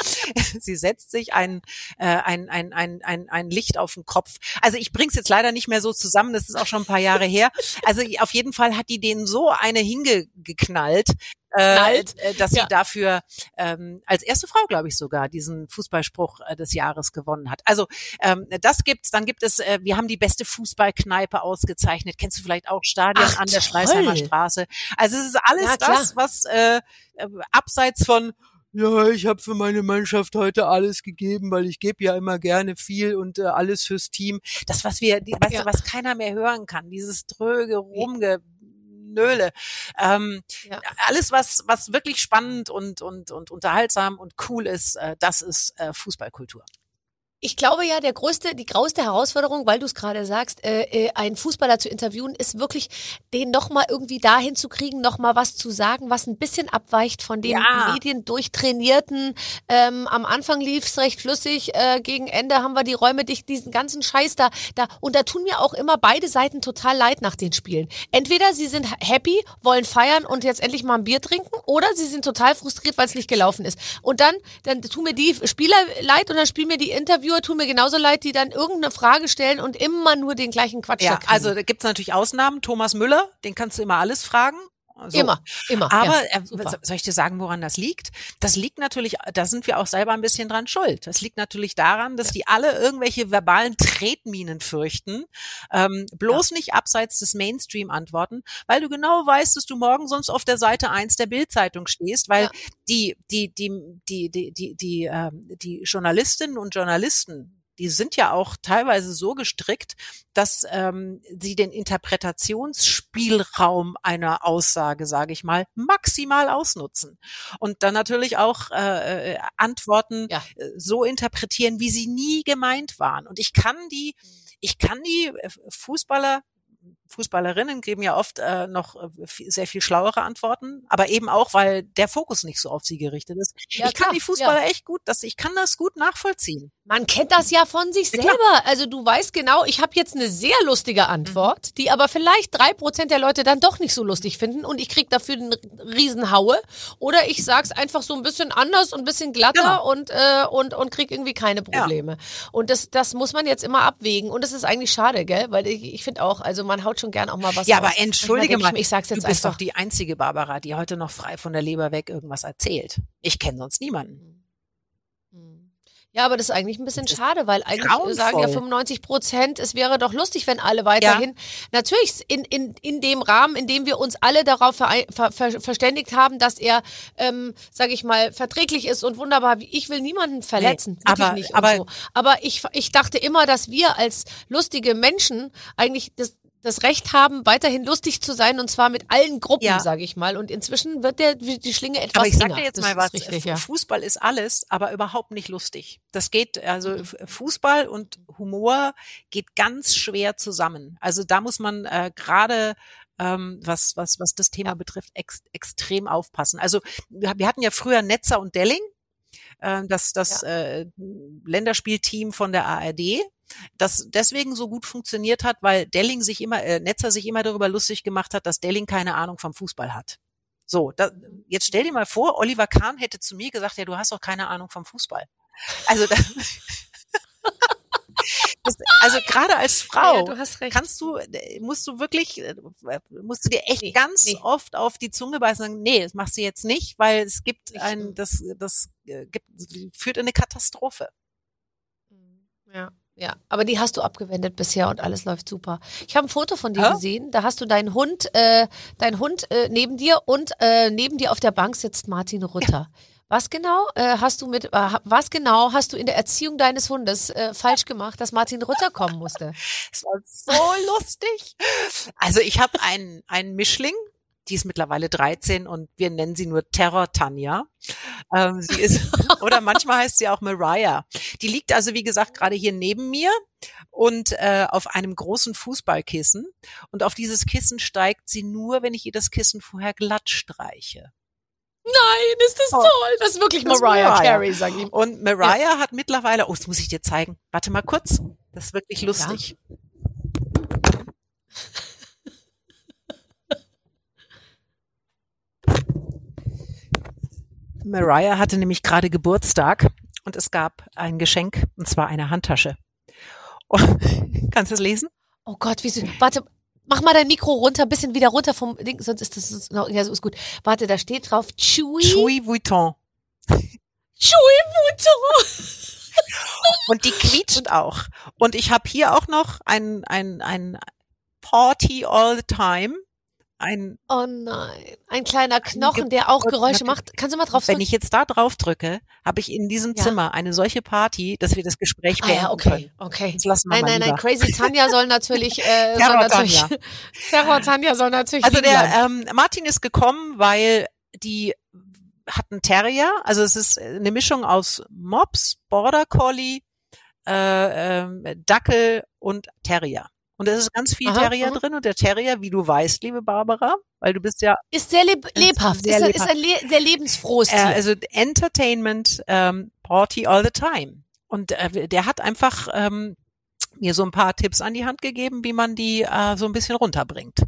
*laughs* sie setzt sich ein, äh, ein, ein, ein, ein, ein Licht auf den Kopf. Also ich bring's jetzt leider nicht mehr so zusammen, das ist auch schon ein paar Jahre her. Also auf jeden Fall hat die denen so eine hingeknallt, äh, Knallt? äh, dass Ja. sie dafür ähm, als erste Frau, glaube ich, sogar diesen Fußballspruch äh, des Jahres gewonnen hat. Also ähm, das gibt's. Dann gibt es, äh, wir haben die beste Fußballkneipe ausgezeichnet. Kennst du vielleicht auch Stadion Ach, an der. Schleißheimer Straße? Also es ist alles Ja, das, was äh, äh, abseits von ja, ich habe für meine Mannschaft heute alles gegeben, weil ich gebe ja immer gerne viel und äh, alles fürs Team. Das, was wir, die, weißt Ja. du, was keiner mehr hören kann, dieses dröge, rumgenöle. Ähm, Ja. Alles, was, was wirklich spannend und, und, und unterhaltsam und cool ist, äh, das ist äh, Fußballkultur. Ich glaube ja, der größte, die grauste Herausforderung, weil du es gerade sagst, äh, äh, einen Fußballer zu interviewen, ist wirklich, den nochmal irgendwie dahin zu kriegen, nochmal was zu sagen, was ein bisschen abweicht von den Ja. Medien durchtrainierten. Ähm, am Anfang lief's recht flüssig, äh, gegen Ende haben wir die Räume dicht, diesen ganzen Scheiß da, da. Und da tun mir auch immer beide Seiten total leid nach den Spielen. Entweder sie sind happy, wollen feiern und jetzt endlich mal ein Bier trinken, oder sie sind total frustriert, weil es nicht gelaufen ist. Und dann, dann tun mir die Spieler leid und dann spielen mir die Interviewer, tun mir genauso leid, die dann irgendeine Frage stellen und immer nur den gleichen Quatsch Ja, also da gibt's natürlich Ausnahmen. Thomas Müller, den kannst du immer alles fragen. So. immer, immer. Aber ja, äh, soll ich dir sagen, woran das liegt? Das liegt natürlich, da sind wir auch selber ein bisschen dran schuld. Das liegt natürlich daran, dass die alle irgendwelche verbalen Tretminen fürchten, ähm, bloß nicht abseits des Mainstream antworten, weil du genau weißt, dass du morgen sonst auf der Seite eins der Bildzeitung stehst, weil Ja. die, die, die, die, die, die, die, ähm, die Journalistinnen und Journalisten, die sind ja auch teilweise so gestrickt, dass ähm, sie den Interpretationsspielraum einer Aussage, sage ich mal, maximal ausnutzen und dann natürlich auch äh, äh, Antworten Ja. äh, so interpretieren, wie sie nie gemeint waren. Und ich kann die, ich kann die äh, Fußballer Fußballerinnen geben ja oft äh, noch äh, viel- sehr viel schlauere Antworten, aber eben auch, weil der Fokus nicht so auf sie gerichtet ist. Ja, ich kann klar, die Fußballer echt gut, das, ich kann das gut nachvollziehen. Man kennt das ja von sich Ja, selber. Also du weißt genau, ich habe jetzt eine sehr lustige Antwort, Mhm. die aber vielleicht drei Prozent der Leute dann doch nicht so lustig finden und ich krieg dafür eine Riesenhaue. Oder ich sag's einfach so ein bisschen anders und ein bisschen glatter Genau. und, äh, und, und krieg irgendwie keine Probleme. Und das, das muss man jetzt immer abwägen. Und das ist eigentlich schade, gell? Weil ich, ich finde auch, also man haut schon gern auch mal was Ja, aber entschuldige denk mal, Ich, ich sag's du jetzt bist einfach. doch die einzige Barbara, die heute noch frei von der Leber weg irgendwas erzählt. Ich kenne sonst niemanden. Hm. Ja, aber das ist eigentlich ein bisschen schade, weil eigentlich äh, sagen ja grauenvoll. 95 Prozent, es wäre doch lustig, wenn alle weiterhin, natürlich in, in, in dem Rahmen, in dem wir uns alle darauf ver, ver, verständigt haben, dass er, ähm, sage ich mal, verträglich ist und wunderbar. Ich will niemanden verletzen, wirklich aber- nicht. aber- so. aber ich, ich dachte immer, dass wir als lustige Menschen eigentlich das das Recht haben, weiterhin lustig zu sein und zwar mit allen Gruppen, Ja. sage ich mal. Und inzwischen wird der, die Schlinge etwas Aber ich sag enger. dir jetzt Das mal ist was, Richtig, Fu- ja. Fußball ist alles, aber überhaupt nicht lustig. Das geht, also F- Fußball und Humor geht ganz schwer zusammen. Also da muss man äh, gerade ähm, was, was, was das Thema betrifft, ex, extrem aufpassen. Also wir, hatten ja früher Netzer und Delling, äh, das, das äh, Länderspielteam von der ARD, das deswegen so gut funktioniert hat, weil Delling sich immer, äh, Netzer sich immer darüber lustig gemacht hat, dass Delling keine Ahnung vom Fußball hat. So, da, jetzt stell dir mal vor, Oliver Kahn hätte zu mir gesagt, ja, du hast doch keine Ahnung vom Fußball. Also, da, *laughs* das, also gerade als Frau Ja, du kannst du, äh, musst du wirklich, äh, musst du dir echt Nee, ganz nee. oft auf die Zunge beißen und sagen, nee, das machst du jetzt nicht, weil es gibt ein, das, das äh, gibt, führt in eine Katastrophe. Ja. Ja, aber die hast du abgewendet bisher und alles läuft super. Ich habe ein Foto von dir Hä? gesehen. Da hast du deinen Hund, äh, deinen Hund äh, neben dir und äh, neben dir auf der Bank sitzt Martin Rutter. Was genau äh, hast du mit, äh, was genau hast du in der Erziehung deines Hundes äh, falsch gemacht, dass Martin Rutter kommen musste? *laughs* Es war so lustig. Also ich habe einen, einen Mischling, die ist mittlerweile 13 und wir nennen sie nur Terror Tanja. Ähm, sie ist, *laughs* oder manchmal heißt sie auch Mariah. Die liegt also, wie gesagt, gerade hier neben mir und äh, auf einem großen Fußballkissen. Und auf dieses Kissen steigt sie nur, wenn ich ihr das Kissen vorher glatt streiche. Nein, ist das Oh. toll. Das ist wirklich Das Mariah, Mariah. Carey, sag ich. Und Mariah hat mittlerweile, oh, das muss ich dir zeigen. Warte mal kurz. Das ist wirklich lustig. Mariah hatte nämlich gerade Geburtstag und es gab ein Geschenk, und zwar eine Handtasche. Und, *laughs* kannst du es lesen? Oh Gott, wie süß. Warte, mach mal dein Mikro runter, ein bisschen wieder runter vom Ding, sonst ist das, sonst- ja, so ist gut. Warte, da steht drauf Chewy. Chewy Vuitton. Chewy Vuitton. *laughs* Und die quietscht auch. Und ich habe hier auch noch ein, ein, ein Party all the time. Ein, Oh nein, ein kleiner Knochen, der auch Geräusche macht. Kannst du mal drauf wenn ich jetzt da drauf drücke, habe ich in diesem Ja. Zimmer eine solche Party, dass wir das Gespräch Ah beenden ja, okay, können. okay. Wir Nein, nein, nein. Crazy Tanja soll natürlich, äh, *laughs* soll Terror natürlich, Tanja. *laughs* Terror Tanja soll natürlich Also der ähm, Martin ist gekommen, weil die hatten Terrier, also es ist eine Mischung aus Mops, Border Collie, äh, ähm, Dackel und Terrier. Und da ist ganz viel Aha, Terrier mhm. drin und der Terrier, wie du weißt, liebe Barbara, weil du bist ja ist sehr leb lebhaft, sehr ist, ein- lebhaft. ist ein le sehr lebensfrohes äh, Tier. also Entertainment ähm, Party all the time. Und äh, der hat einfach ähm, mir so ein paar Tipps an die Hand gegeben, wie man die äh, so ein bisschen runterbringt.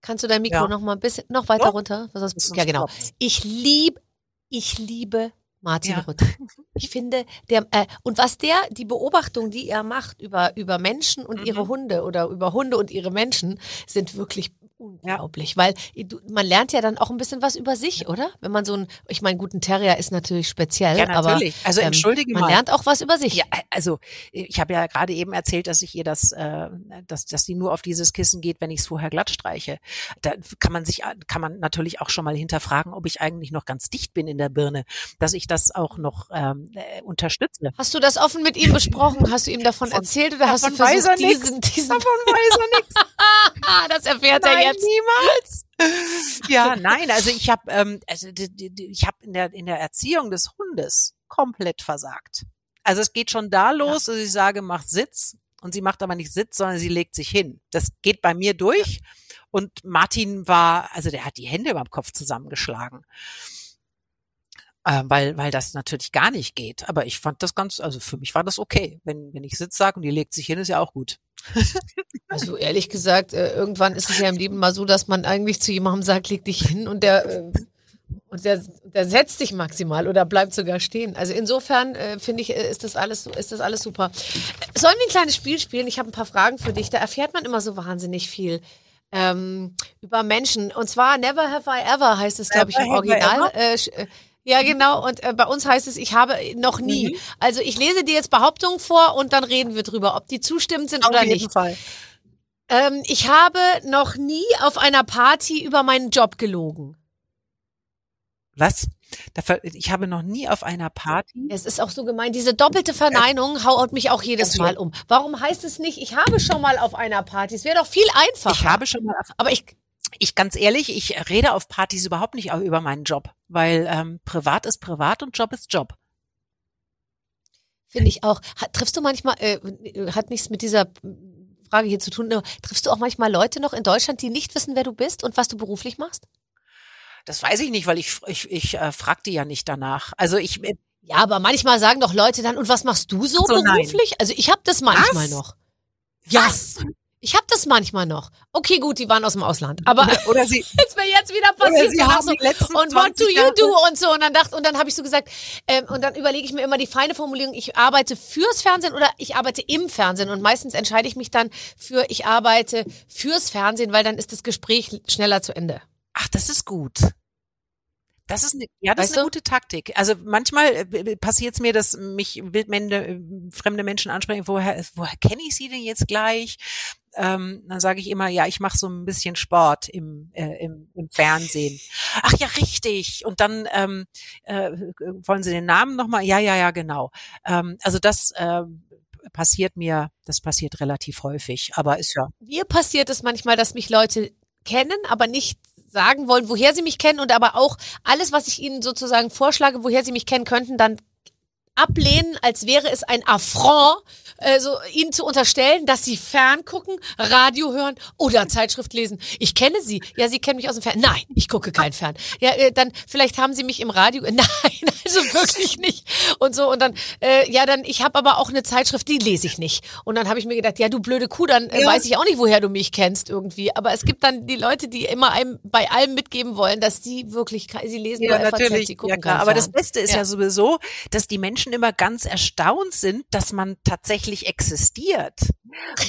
Kannst du dein Mikro ja. noch mal ein bisschen, noch weiter Ja. runter? Ja, genau. Ich liebe, ich liebe Martin Ja. Rutte. Ich finde, der, äh, und was der, die Beobachtung, die er macht über, über Menschen und ihre Mhm. Hunde oder über Hunde und ihre Menschen, sind wirklich unglaublich. Weil du, man lernt ja dann auch ein bisschen was über sich, oder? Wenn man so ein, ich meine, guten Terrier ist natürlich speziell, Ja, aber natürlich. also ähm, entschuldige man mal. lernt auch was über sich. Ja, also ich habe ja gerade eben erzählt, dass ich ihr das, äh, dass, dass die nur auf dieses Kissen geht, wenn ich es vorher glatt streiche. Da kann man sich, kann man natürlich auch schon mal hinterfragen, ob ich eigentlich noch ganz dicht bin in der Birne, dass ich das auch noch ähm, äh, unterstütze. Hast du das offen mit ihm besprochen? *laughs* Hast du ihm davon Von- erzählt oder hast du davon weiß er versucht, diesen, diesen, Davon weiß er nichts. *laughs* das erfährt er Nein, jetzt. niemals. *laughs* Ja, *laughs* nein, also ich habe, ähm, also ich habe in der in der Erziehung des Hundes komplett versagt. Also es geht schon da los, dass ich sage, mach Sitz und sie macht aber nicht Sitz, sondern sie legt sich hin. Das geht bei mir durch. Und Martin war, also der hat die Hände über dem Kopf zusammengeschlagen. Äh, weil, weil das natürlich gar nicht geht. Aber ich fand das ganz, also für mich war das okay. Wenn, wenn ich Sitz sage und die legt sich hin, ist ja auch gut. Also ehrlich gesagt, äh, irgendwann ist es ja im Leben mal so, dass man eigentlich zu jemandem sagt, leg dich hin und der äh, und der, der setzt sich maximal oder bleibt sogar stehen. Also insofern äh, finde ich, ist das alles ist das alles super. Sollen wir ein kleines Spiel spielen? Ich habe ein paar Fragen für dich. Da erfährt man immer so wahnsinnig viel. Ähm, über Menschen. Und zwar Never Have I Ever heißt es, glaube ich, im Original. Äh, ja, genau. Und äh, bei uns heißt es, ich habe noch nie. Mhm. Also ich lese dir jetzt Behauptungen vor und dann reden wir drüber, ob die zustimmend sind oder nicht. Fall. Ähm, ich habe noch nie auf einer Party über meinen Job gelogen. Was? Ich habe noch nie auf einer Party. Es ist auch so gemein. Diese doppelte Verneinung haut mich auch jedes Mal um. Warum heißt es nicht, ich habe schon mal auf einer Party? Es wäre doch viel einfacher. Ich habe schon mal auf aber ich, ich ganz ehrlich, ich rede auf Partys überhaupt nicht über meinen Job, weil ähm, privat ist privat und Job ist Job. finde ich auch. Hat, triffst du manchmal, äh, hat nichts mit dieser Frage hier zu tun, nur, triffst du auch manchmal Leute noch in Deutschland, die nicht wissen, wer du bist und was du beruflich machst? Das weiß ich nicht, weil ich ich, ich äh, fragte ja nicht danach. Also ich äh, Ja, aber manchmal sagen doch Leute dann, und was machst du so, so, nein. beruflich? Also ich habe das manchmal Was? noch. ja Was? Ich habe das manchmal noch. Okay, gut, die waren aus dem Ausland. Aber oder sie *laughs* jetzt wäre jetzt wieder passiert. sie haben so, und what do 20 you do und so und dann dachte und dann habe ich so gesagt ähm, und dann überlege ich mir immer die feine Formulierung ich arbeite fürs Fernsehen oder ich arbeite im Fernsehen und meistens entscheide ich mich dann für ich arbeite fürs Fernsehen weil dann ist das Gespräch schneller zu Ende Ach, das ist gut. Das ist eine, ja, das Weißt ist eine du? gute Taktik. Also manchmal passiert es mir, dass mich wildmende, äh, fremde Menschen ansprechen, woher, woher kenne ich sie denn jetzt gleich? Ähm, dann sage ich immer, ja, ich mache so ein bisschen Sport im, äh, im, im Fernsehen. Ach ja, richtig. Und dann ähm, äh, wollen Sie den Namen nochmal? Ja, ja, ja, genau. Ähm, also das ähm, passiert mir, das passiert relativ häufig, aber ist ja. mir passiert es manchmal dass mich Leute kennen aber nicht sagen wollen woher sie mich kennen und aber auch alles was ich ihnen sozusagen vorschlage woher sie mich kennen könnten dann ablehnen, als wäre es ein Affront, äh, so ihnen zu unterstellen, dass sie ferngucken, Radio hören oder Zeitschrift lesen. Ich kenne sie. Ja, sie kennen mich aus dem Fern. Nein, ich gucke kein Fern. Ja, äh, dann vielleicht haben sie mich im Radio. *laughs* Nein, also wirklich nicht. Und so und dann äh, ja, dann ich habe aber auch eine Zeitschrift, die lese ich nicht. Und dann habe ich mir gedacht, ja, du blöde Kuh, dann äh, Ja. weiß ich auch nicht, woher du mich kennst irgendwie. Aber es gibt dann die Leute, die immer einem bei allem mitgeben wollen, dass sie wirklich sie lesen nur FAZ, sie gucken ja, klar. Aber das. Beste ist ja. Ja. sowieso, dass die Menschen immer ganz erstaunt sind, dass man tatsächlich existiert.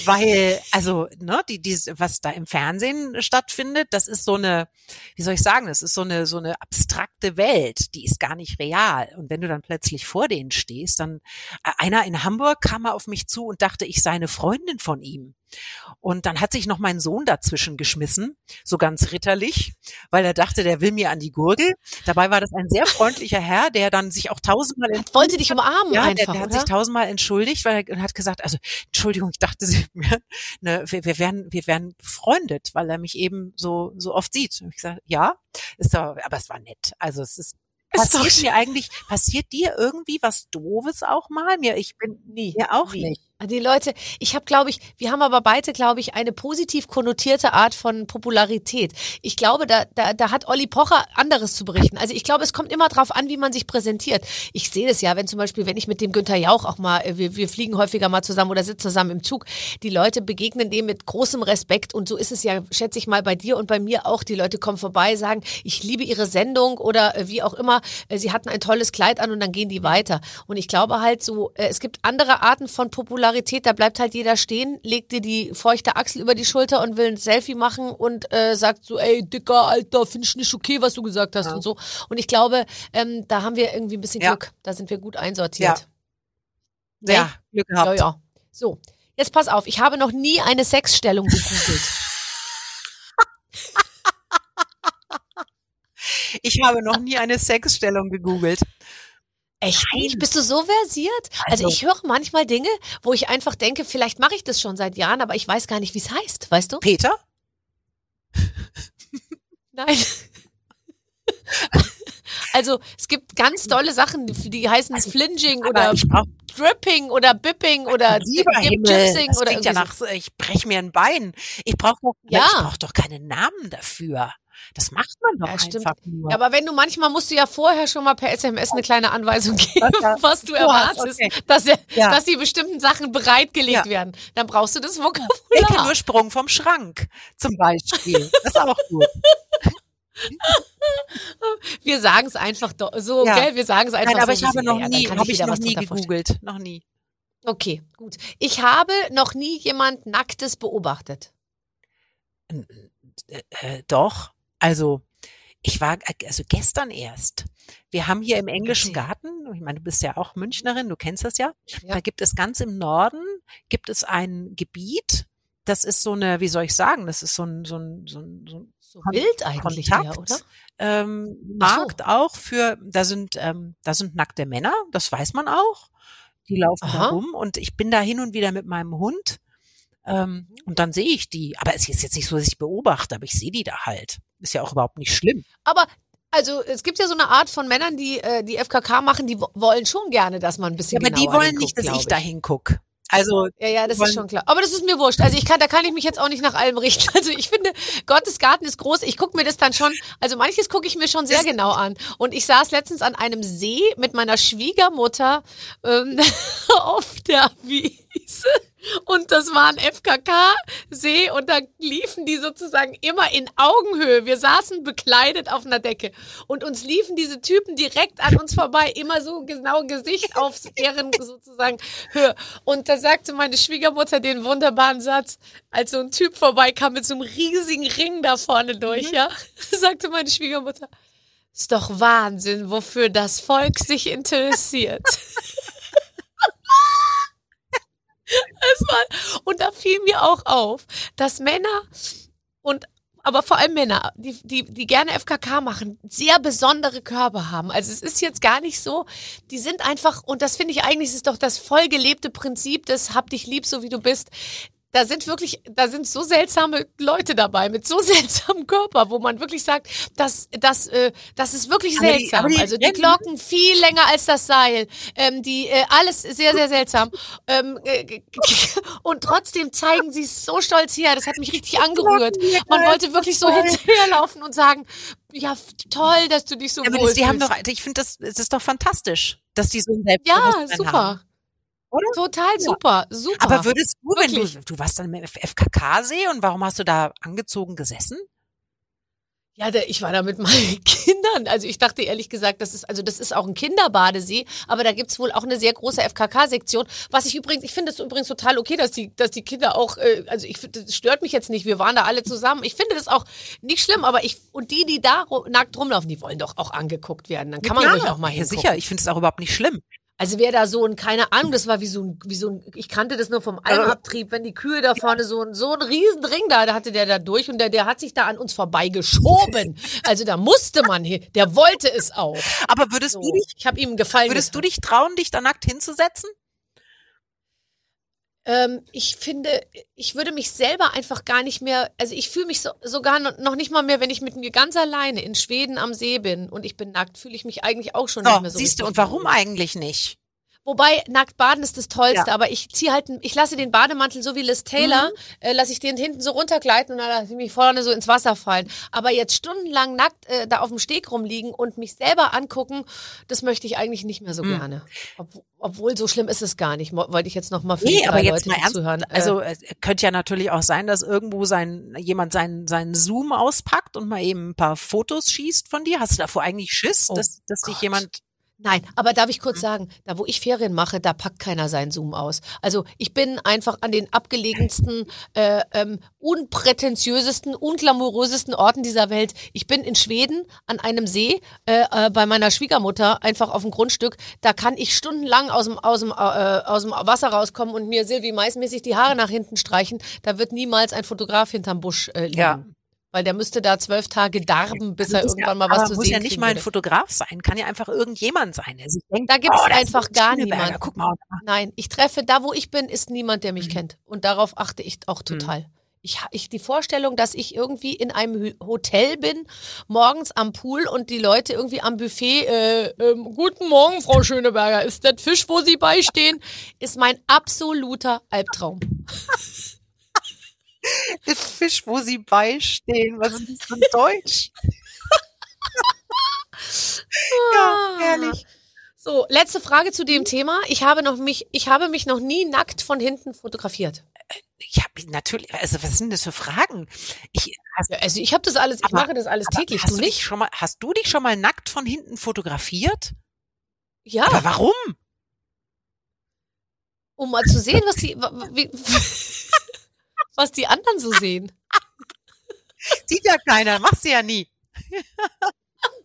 Weil, also, ne, die, die, was da im Fernsehen stattfindet, das ist so eine, wie soll ich sagen, das ist so eine, so eine abstrakte Welt, die ist gar nicht real. Und wenn du dann plötzlich vor denen stehst, dann, äh, einer in Hamburg kam mal auf mich zu und dachte, ich sei eine Freundin von ihm. Und dann hat sich noch mein Sohn dazwischen geschmissen, so ganz ritterlich, weil er dachte, der will mir an die Gurgel. Dabei war das ein sehr freundlicher Herr, der dann sich auch tausendmal wollte dich umarmen ja, der, einfach, der hat oder? sich tausendmal entschuldigt, weil er hat gesagt, also Entschuldigung, ich dachte, *laughs* sie ne, wir, wir werden, wir werden befreundet, weil er mich eben so so oft sieht. Und ich gesagt, ja, ist doch, aber es war nett. Also es ist passiert mir eigentlich, passiert dir irgendwie was Doofes auch mal? Mir, ich bin Nie. mir auch nie. nicht. Die Leute, ich habe, glaube ich, wir haben aber beide, glaube ich, eine positiv konnotierte Art von Popularität. Ich glaube, da, da, da hat Olli Pocher anderes zu berichten. Also ich glaube, es kommt immer drauf an, wie man sich präsentiert. Ich sehe das ja, wenn zum Beispiel, wenn ich mit dem Günther Jauch auch mal, äh, wir, wir fliegen häufiger mal zusammen oder sitzen zusammen im Zug, die Leute begegnen dem mit großem Respekt und so ist es ja, schätze ich mal, bei dir und bei mir auch. Die Leute kommen vorbei, sagen, ich liebe ihre Sendung oder äh, wie auch immer, äh, sie hatten ein tolles Kleid an und dann gehen die weiter. Und ich glaube halt so, es gibt andere Arten von Popularität, da bleibt halt jeder stehen, legt dir die feuchte Achsel über die Schulter und will ein Selfie machen und äh, sagt so, ey, dicker, Alter, finde ich nicht okay, was du gesagt hast Ja. und so. Und ich glaube, ähm, da haben wir irgendwie ein bisschen Ja. Glück. Da sind wir gut einsortiert. Ja, Glück Ja, gehabt. ja. So, jetzt pass auf, ich habe noch nie eine Sexstellung gegoogelt. *laughs* Ich habe noch nie eine Sexstellung gegoogelt. Echt nicht? Bist du so versiert? Also, Also- ich höre manchmal Dinge, wo ich einfach denke, vielleicht mache ich das schon seit Jahren, aber ich weiß gar nicht, wie es heißt, weißt du? Peter? Nein. Also es gibt ganz tolle Sachen, die heißen Flinging Also, Aber oder Dripping oder Bipping oder Gypsing oder ja nach, ich breche mir ein Bein. Ich brauche Ja. ich brauch doch keinen Namen dafür. Das macht man doch Ja, stimmt. einfach nur. so. Ja, aber wenn du manchmal musst du ja vorher schon mal per SMS eine kleine Anweisung geben, was du erwartest, okay. dass, Ja. dass die bestimmten Sachen bereitgelegt Ja. werden. Dann brauchst du das Ich Vokabular. kenne nur Sprung vom Schrank zum *laughs* Beispiel. Das ist auch gut. *laughs* Wir sagen es einfach so, Ja. gell? Wir sagen es einfach Nein, aber so. ich habe noch nie, habe ich jeder noch nie gegoogelt. Noch nie. Okay, gut. Ich habe noch nie jemand Nacktes beobachtet. Äh, äh, doch. Also, ich war, also gestern erst. Wir haben hier im englischen. Garten, ich meine, du bist ja auch Münchnerin, du kennst das ja. Ja. Da gibt es ganz im Norden, gibt es ein Gebiet, das ist so eine, wie soll ich sagen, das ist so ein, so ein, so ein, so ein So wild eigentlich Kontakt. oder? ähm, Ach so. Markt auch für, da sind, ähm, da sind nackte Männer, das weiß man auch. Die laufen da Aha. rum und ich bin da hin und wieder mit meinem Hund ähm, und dann sehe ich die. Aber es ist jetzt nicht so, dass ich beobachte, aber ich sehe die da halt. Ist ja auch überhaupt nicht schlimm. Aber also es gibt ja so eine Art von Männern, die äh, die FKK machen, die wo- wollen schon gerne, dass man ein bisschen aber die wollen nicht, dass glaub ich da hinguck. Also Ja, ja, das wollen- ist schon klar. Aber das ist mir wurscht. Also ich kann, da kann ich mich jetzt auch nicht nach allem richten. *laughs* Also ich finde, Gottes Garten ist groß. Ich gucke mir das dann schon, also manches gucke ich mir schon sehr genau an. Und ich saß letztens an einem See mit meiner Schwiegermutter ähm, *laughs* auf der Wiese. Und das war ein FKK-See und da liefen die sozusagen immer in Augenhöhe. Wir saßen bekleidet auf einer Decke und uns liefen diese Typen direkt an uns vorbei, immer so genau Gesicht auf *laughs* deren sozusagen Höhe. Und da sagte meine Schwiegermutter den wunderbaren Satz, als so ein Typ vorbeikam mit so einem riesigen Ring da vorne durch, ja, *laughs* sagte meine Schwiegermutter, ist doch Wahnsinn, wofür das Volk sich *laughs* interessiert. War, und da fiel mir auch auf, dass Männer und aber vor allem Männer, die, die, die gerne FKK machen, sehr besondere Körper haben. Also es ist jetzt gar nicht so, die sind einfach, und das finde ich eigentlich, ist doch das voll gelebte Prinzip des Hab dich lieb, so wie du bist. Da sind wirklich, da sind so seltsame Leute dabei mit so *laughs* seltsamem Körper, wo man wirklich sagt, das, das, äh, das ist wirklich Aber die- seltsam. aber die also die Glocken viel länger als das Seil, ähm, die äh, alles sehr, sehr seltsam. Ähm, äh, *laughs* und trotzdem zeigen sie es so stolz her. Das hat mich richtig angerührt. Man wollte wirklich so hinterherlaufen und sagen, ja, toll, dass du dich so Ja, aber wohl das, die haben doch, ich finde das, das ist doch fantastisch, dass die so ein Ja, Selbstbewusstsein super. haben. Oder? Total super, super. Aber würdest du, wenn du, du warst dann im FKK-See und warum hast du da angezogen gesessen? Ja, ich war da mit *laughs* meinen Kindern. Also ich dachte ehrlich gesagt, das ist, also das ist auch ein Kinderbadesee, aber da gibt's wohl auch eine sehr große FKK-Sektion. Was ich übrigens, ich finde es übrigens total okay, dass die, dass die Kinder auch, äh, also ich das stört mich jetzt nicht. Wir waren da alle zusammen. Ich finde das auch nicht schlimm, aber ich, und die, die da nackt rumlaufen, die wollen doch auch angeguckt werden. Dann kann man ruhig auch mal ja, hingucken. sicher, ich finde es auch überhaupt nicht schlimm. Also wer da so ein, keine Ahnung, das war wie so ein, wie so ein, ich kannte das nur vom Almabtrieb, wenn die Kühe da vorne so ein, so ein Riesenring da, da hatte der da durch und der, der hat sich da an uns vorbeigeschoben. *laughs* Also da musste man hin, der wollte es auch. Aber würdest So. du dich, Ich habe ihm Gefallen würdest du getan. dich trauen, dich da nackt hinzusetzen? Ähm, ich finde, ich würde mich selber einfach gar nicht mehr, also ich fühle mich so, sogar noch, nicht mal mehr, wenn ich mit mir ganz alleine in Schweden am See bin und ich bin nackt, fühle ich mich eigentlich auch schon nicht So, mehr so siehst du, und warum eigentlich nicht? Wobei nackt baden ist das Tollste, Ja. aber ich ziehe halt, ich lasse den Bademantel so wie Liz Taylor, Mhm. äh, lasse ich den hinten so runtergleiten und dann lasse ich mich vorne so ins Wasser fallen. Aber jetzt stundenlang nackt äh, da auf dem Steg rumliegen und mich selber angucken, das möchte ich eigentlich nicht mehr so Mhm. gerne. Ob, obwohl so schlimm ist es gar nicht, wollte ich jetzt noch mal für Nee, aber jetzt Leute, mal ernst. zuhören. äh, Also es könnte ja natürlich auch sein, dass irgendwo sein jemand seinen seinen Zoom auspackt und mal eben ein paar Fotos schießt von dir. Hast du davor eigentlich Schiss, Oh dass, dass dich jemand Nein, aber darf ich Mhm. kurz sagen, da wo ich Ferien mache, da packt keiner seinen Zoom aus. Also ich bin einfach an den abgelegensten, äh, ähm, unprätentiösesten, unglamourösesten Orten dieser Welt. Ich bin in Schweden an einem See äh, äh, bei meiner Schwiegermutter, einfach auf dem Grundstück. Da kann ich stundenlang aus dem, aus dem, äh, aus dem Wasser rauskommen und mir Silvi meistmäßig die Haare nach hinten streichen. Da wird niemals ein Fotograf hinterm Busch äh, liegen. Ja. Weil der müsste da zwölf Tage darben, bis er muss irgendwann mal was aber zu muss sehen ja nicht mal ein würde. Fotograf sein, kann ja einfach irgendjemand sein, sich denkt, Da gibt's oh, das einfach gar niemanden. Guck mal, Nein, ich treffe, da wo ich bin, ist niemand, der mich Mhm. kennt. Und darauf achte ich auch total. Ich, ha- ich, die Vorstellung, dass ich irgendwie in einem Hotel bin, morgens am Pool und die Leute irgendwie am Buffet, äh, ähm, guten Morgen, Frau Schöneberger, ist das Fisch, wo Sie beistehen, ist mein absoluter Albtraum. *laughs* der Fisch, wo sie beistehen, was ist das für Deutsch? ja, herrlich. So, letzte Frage zu dem Thema. Ich habe noch mich, ich habe mich noch nie nackt von hinten fotografiert. Ich habe natürlich, also was sind das für Fragen? Ich, hast, Ja, also ich habe das alles, ich Aber- mache das alles täglich. hast Du nicht? dich schon mal, hast du dich schon mal nackt von hinten fotografiert? Ja. Aber warum? um mal zu sehen, was die, wie, was die anderen so sehen. *laughs* Sieht ja keiner, machst du ja nie.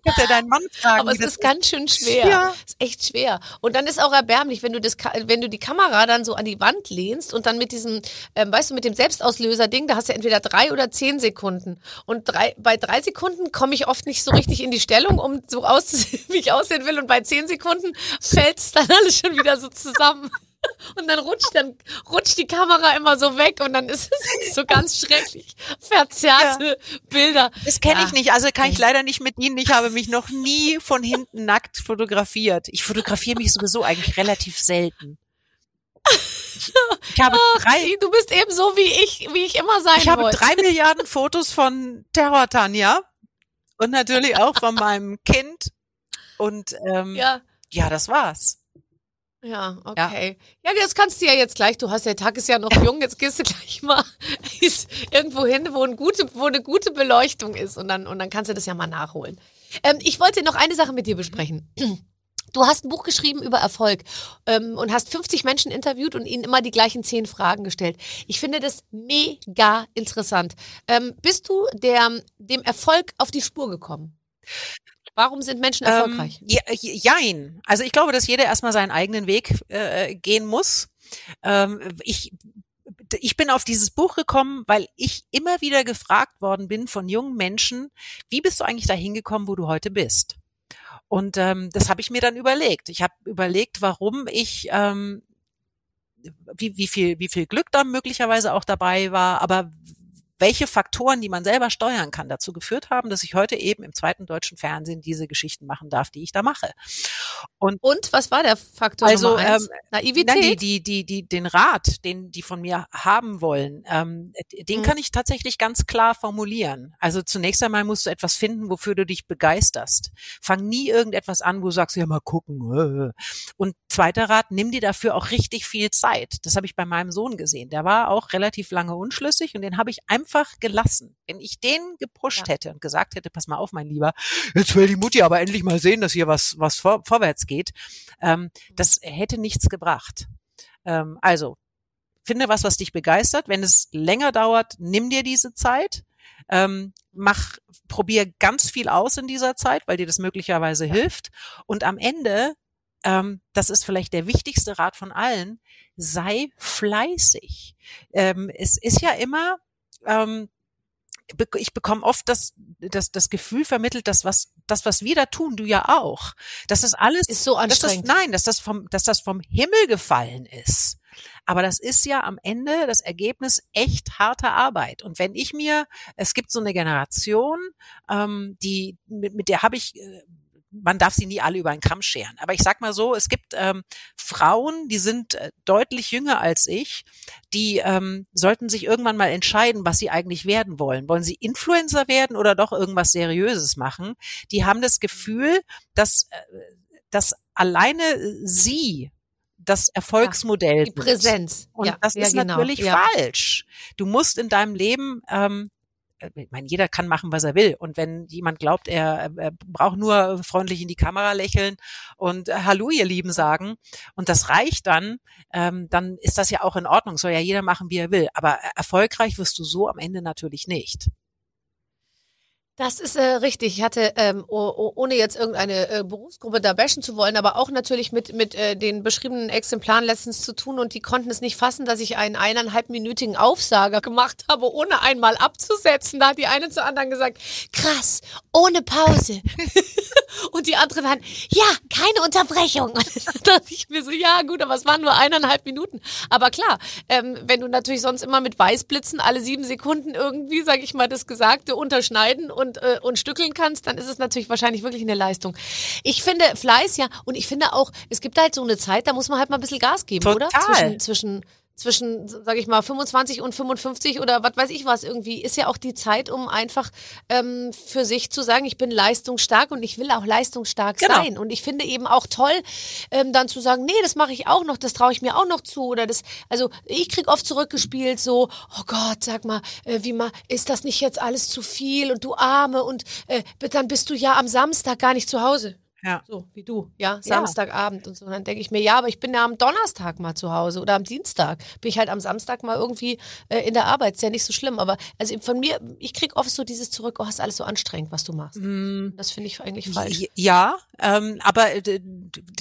Kannst ja deinen Mann fragen. Aber es ist ganz schön schwer. Ja. Ist echt schwer. Und dann ist auch erbärmlich, wenn du das, wenn du die Kamera dann so an die Wand lehnst und dann mit diesem, ähm, weißt du, mit dem Selbstauslöser-Ding, da hast du entweder drei oder zehn Sekunden. Und drei, bei drei Sekunden komme ich oft nicht so richtig in die Stellung, um so auszusehen, *laughs* wie ich aussehen will. Und bei zehn Sekunden fällt es dann *laughs* alles schon wieder so zusammen. Und dann rutscht dann rutscht die Kamera immer so weg und dann ist es so ganz schrecklich verzerrte Bilder. Das kenne Ja. ich nicht, also kann ich leider nicht mit Ihnen. Ich habe mich noch nie von hinten nackt fotografiert. Ich fotografiere mich sowieso eigentlich relativ selten. Ich habe drei, Du bist eben so wie ich, wie ich immer sein ich habe wollte. drei Milliarden Fotos von Terror Tanja und natürlich auch von meinem Kind. Und ähm, ja. Ja, das war's. Ja, okay. Ja. das kannst du ja jetzt gleich. Du hast der Tag ist ja noch jung. Jetzt gehst du gleich mal *laughs* irgendwo hin, wo, ein gute, wo eine gute Beleuchtung ist und dann und dann kannst du das ja mal nachholen. Ähm, ich wollte noch eine Sache mit dir besprechen. *clears throat* Du hast ein Buch geschrieben über Erfolg ähm, und hast 50 Menschen interviewt und ihnen immer die gleichen zehn Fragen gestellt. Ich finde das mega interessant. Ähm, bist du der, dem Erfolg auf die Spur gekommen? Warum sind Menschen erfolgreich? Ähm, ja, jein. Also ich glaube, dass jeder erstmal seinen eigenen Weg äh, gehen muss. Ähm, ich ich bin auf dieses Buch gekommen, weil ich immer wieder gefragt worden bin von jungen Menschen, wie bist du eigentlich dahin gekommen, wo du heute bist? Und ähm, das habe ich mir dann überlegt. Ich habe überlegt, warum ich ähm, wie, wie viel wie viel Glück da möglicherweise auch dabei war, aber welche Faktoren, die man selber steuern kann, dazu geführt haben, dass ich heute eben im zweiten deutschen Fernsehen diese Geschichten machen darf, die ich da mache. Und Und was war der Faktor Also, ähm, Naivität? Nein, die, die, die, die, den Rat, den die von mir haben wollen, ähm, den Mhm. kann ich tatsächlich ganz klar formulieren. Also zunächst einmal musst du etwas finden, wofür du dich begeisterst. Fang nie irgendetwas an, wo du sagst, ja mal gucken. äh. Und zweiter Rat, nimm dir dafür auch richtig viel Zeit. Das habe ich bei meinem Sohn gesehen. Der war auch relativ lange unschlüssig und den habe ich einfach gelassen. Wenn ich den gepusht Ja. hätte und gesagt hätte, pass mal auf, mein Lieber, jetzt will die Mutti aber endlich mal sehen, dass hier was, was vor, vorwärts geht, ähm, das hätte nichts gebracht. Ähm, also, finde was, was dich begeistert. Wenn es länger dauert, nimm dir diese Zeit. Ähm, mach, probier ganz viel aus in dieser Zeit, weil dir das möglicherweise hilft. Und am Ende, ähm, das ist vielleicht der wichtigste Rat von allen, sei fleißig. Ähm, es ist ja immer, ähm, ich bekomme oft das, das, das Gefühl vermittelt, dass was, das, was wir da tun, du ja auch. Das ist alles ist so dass das, anstrengend. nein, dass das vom, dass das vom Himmel gefallen ist. Aber das ist ja am Ende das Ergebnis echt harter Arbeit. Und wenn ich mir, es gibt so eine Generation, ähm, die mit, mit der habe ich äh, man darf sie nie alle über einen Kamm scheren. Aber ich sag mal so, es gibt ähm, Frauen, die sind äh, deutlich jünger als ich, die ähm, sollten sich irgendwann mal entscheiden, was sie eigentlich werden wollen. Wollen sie Influencer werden oder doch irgendwas Seriöses machen? Die haben das Gefühl, dass, äh, dass alleine sie das Erfolgsmodell Die sind. Präsenz. Und ja, das ja, ist genau. natürlich ja. falsch. Du musst in deinem Leben, ähm, äh, ich meine, jeder kann machen, was er will. Und wenn jemand glaubt, er, er braucht nur freundlich in die Kamera lächeln und äh, Hallo, ihr Lieben sagen, und das reicht dann, ähm, dann ist das ja auch in Ordnung. Soll ja jeder machen, wie er will. Aber äh, erfolgreich wirst du so am Ende natürlich nicht. Das ist äh, richtig. Ich hatte, ähm, oh, oh, ohne jetzt irgendeine äh, Berufsgruppe da bashen zu wollen, aber auch natürlich mit, mit äh, den beschriebenen Exemplaren letztens zu tun und die konnten es nicht fassen, dass ich einen eineinhalbminütigen Aufsager *laughs* gemacht habe, ohne einmal abzusetzen. Da hat die eine zur anderen gesagt, krass, ohne Pause. *laughs* und die andere dann, ja, keine Unterbrechung. *laughs* Und dann dachte ich mir so, ja gut, aber es waren nur eineinhalb Minuten. Aber klar, ähm, wenn du natürlich sonst immer mit Weißblitzen alle sieben Sekunden irgendwie, sag ich mal, das Gesagte unterschneiden und, äh, und stückeln kannst, dann ist es natürlich wahrscheinlich wirklich eine Leistung. Ich finde Fleiß, ja, und ich finde auch, es gibt halt so eine Zeit, da muss man halt mal ein bisschen Gas geben, oder? Total. Zwischen, zwischen, zwischen, sag ich mal, 25 und 55 oder was weiß ich was irgendwie, ist ja auch die Zeit, um einfach ähm, für sich zu sagen, ich bin leistungsstark und ich will auch leistungsstark Genau. sein. Und ich finde eben auch toll, ähm, dann zu sagen, nee, das mache ich auch noch, das traue ich mir auch noch zu. Oder das, also ich krieg oft zurückgespielt, so, oh Gott, sag mal, äh, wie mal, ist das nicht jetzt alles zu viel und du Arme und äh, dann bist du ja am Samstag gar nicht zu Hause. Ja. So wie du, ja, Samstagabend und so. Und dann denke ich mir, ja, aber ich bin ja am Donnerstag mal zu Hause oder am Dienstag. Bin ich halt am Samstag mal irgendwie äh, in der Arbeit. Ist ja nicht so schlimm. Aber also von mir, ich krieg oft so dieses zurück, oh, ist alles so anstrengend, was du machst. Mm, Das finde ich eigentlich falsch. Ja, ähm, aber äh,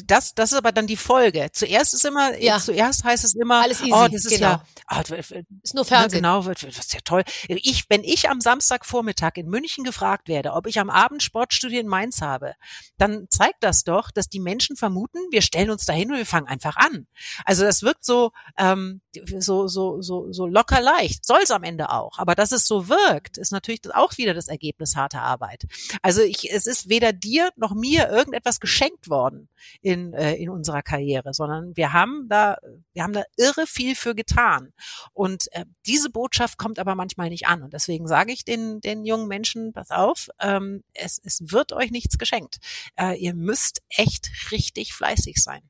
das, das ist aber dann die Folge. Zuerst ist immer, Ja. zuerst heißt es immer, Alles easy, oh, das ist genau. ja, d- Ist nur Fernsehen. genau, wird, wird, das ist ja toll. Ich, wenn ich am Samstagvormittag in München gefragt werde, ob ich am Abend Sportstudio in Mainz habe, dann zeigt das doch, dass die Menschen vermuten, wir stellen uns dahin und wir fangen einfach an. Also das wirkt so, ähm, so, so, so, so locker leicht. Soll es am Ende auch. Aber dass es so wirkt, ist natürlich auch wieder das Ergebnis harter Arbeit. Also ich, es ist weder dir noch mir irgendetwas geschenkt worden in, äh, in unserer Karriere, sondern wir haben da, wir haben da irre viel für getan. Und äh, diese Botschaft kommt aber manchmal nicht an. Und deswegen sage ich den, den jungen Menschen, pass auf, ähm, es, es wird euch nichts geschenkt. Äh, ihr müsst echt richtig fleißig sein.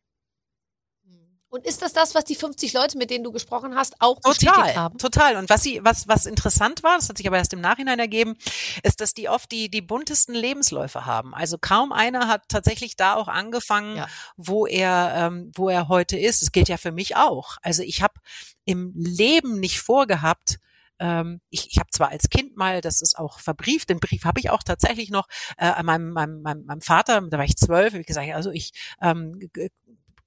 Und ist das das, was die 50 Leute, mit denen du gesprochen hast, auch Total, haben? total. Und was sie, was, was interessant war, das hat sich aber erst im Nachhinein ergeben, ist, dass die oft die, die buntesten Lebensläufe haben. Also kaum einer hat tatsächlich da auch angefangen, Ja. wo er, ähm, wo er heute ist. Das gilt ja für mich auch. Also ich habe im Leben nicht vorgehabt, ähm, ich, ich habe zwar als Kind mal, das ist auch verbrieft, den Brief habe ich auch tatsächlich noch äh, an meinem, meinem, meinem, meinem Vater, da war ich zwölf, habe ich gesagt, also ich ähm,